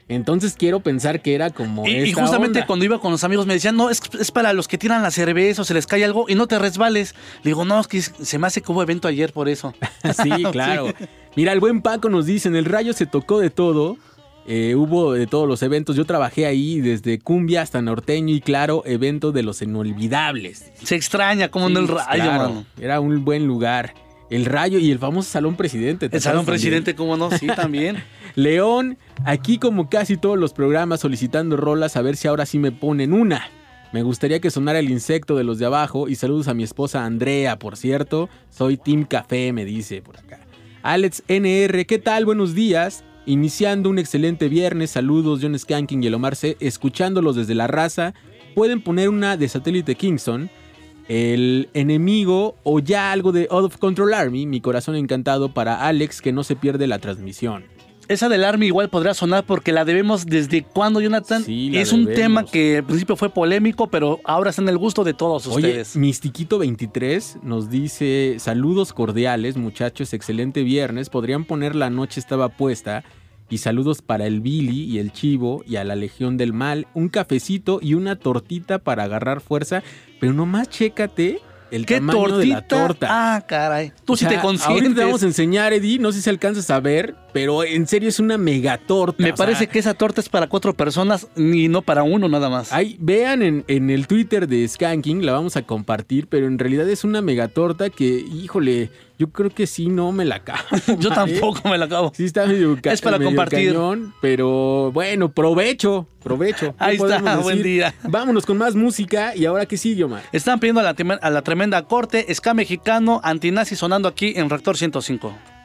Entonces quiero pensar que era como Y, y esta justamente onda. cuando iba con los amigos me decían, no, es, es para los que tiran la cerveza o se les cae algo y no te resbales. Le digo, no, es que se me hace que hubo evento ayer por eso. Sí, claro. Mira, el buen Paco nos dice, en el rayo se tocó de todo. eh, hubo de todos los eventos. Yo trabajé ahí desde cumbia hasta norteño y claro, evento de los inolvidables. Se extraña como en el pues, rayo, claro. Era un buen lugar. El rayo y el famoso salón presidente. ¿te El salón presidente, cómo no, sí, también. León, aquí como casi todos los programas solicitando rolas, a ver si ahora sí me ponen una. Me gustaría que sonara el insecto de los de abajo y saludos a mi esposa Andrea, por cierto. Soy Team Café, me dice por acá. Alex NR, ¿qué tal? Buenos días. Iniciando un excelente viernes, saludos John Skanking y el Omar C, escuchándolos desde la raza. Pueden poner una de satélite Kingston, el enemigo o ya algo de Out of Control Army, mi corazón encantado para Alex que no se pierde la transmisión. Esa del Army igual podría sonar porque la debemos desde cuando, Jonathan. Sí, es un tema que al principio fue polémico, pero ahora está en el gusto de todos Oye, ustedes. Mistiquito 23 nos dice saludos cordiales, muchachos, excelente viernes. Podrían poner la noche estaba puesta y saludos para el Billy y el Chivo y a la Legión del Mal, un cafecito y una tortita para agarrar fuerza, pero nomás chécate el ¿Qué tamaño de la tortita? torta. Ah, caray. Tú O sí sea, te Ahorita consientes. te vamos a enseñar, Eddie, no sé si alcanzas a ver, pero en serio es una mega torta. Me parece que esa torta es para cuatro personas y no para uno nada más. Ay, vean en, en el Twitter de Skanking, la vamos a compartir, pero en realidad es una mega torta que, híjole, Yo creo que sí, no me la acabo. Yo tampoco me la acabo. Sí está medio Es para medio compartir. cañón, pero bueno, provecho, provecho. ¿Qué Ahí está, buen día. Vámonos con más música y ahora qué sigue, Omar. Están pidiendo a la, a la tremenda corte, ska mexicano, antinazi sonando aquí en Reactor 105.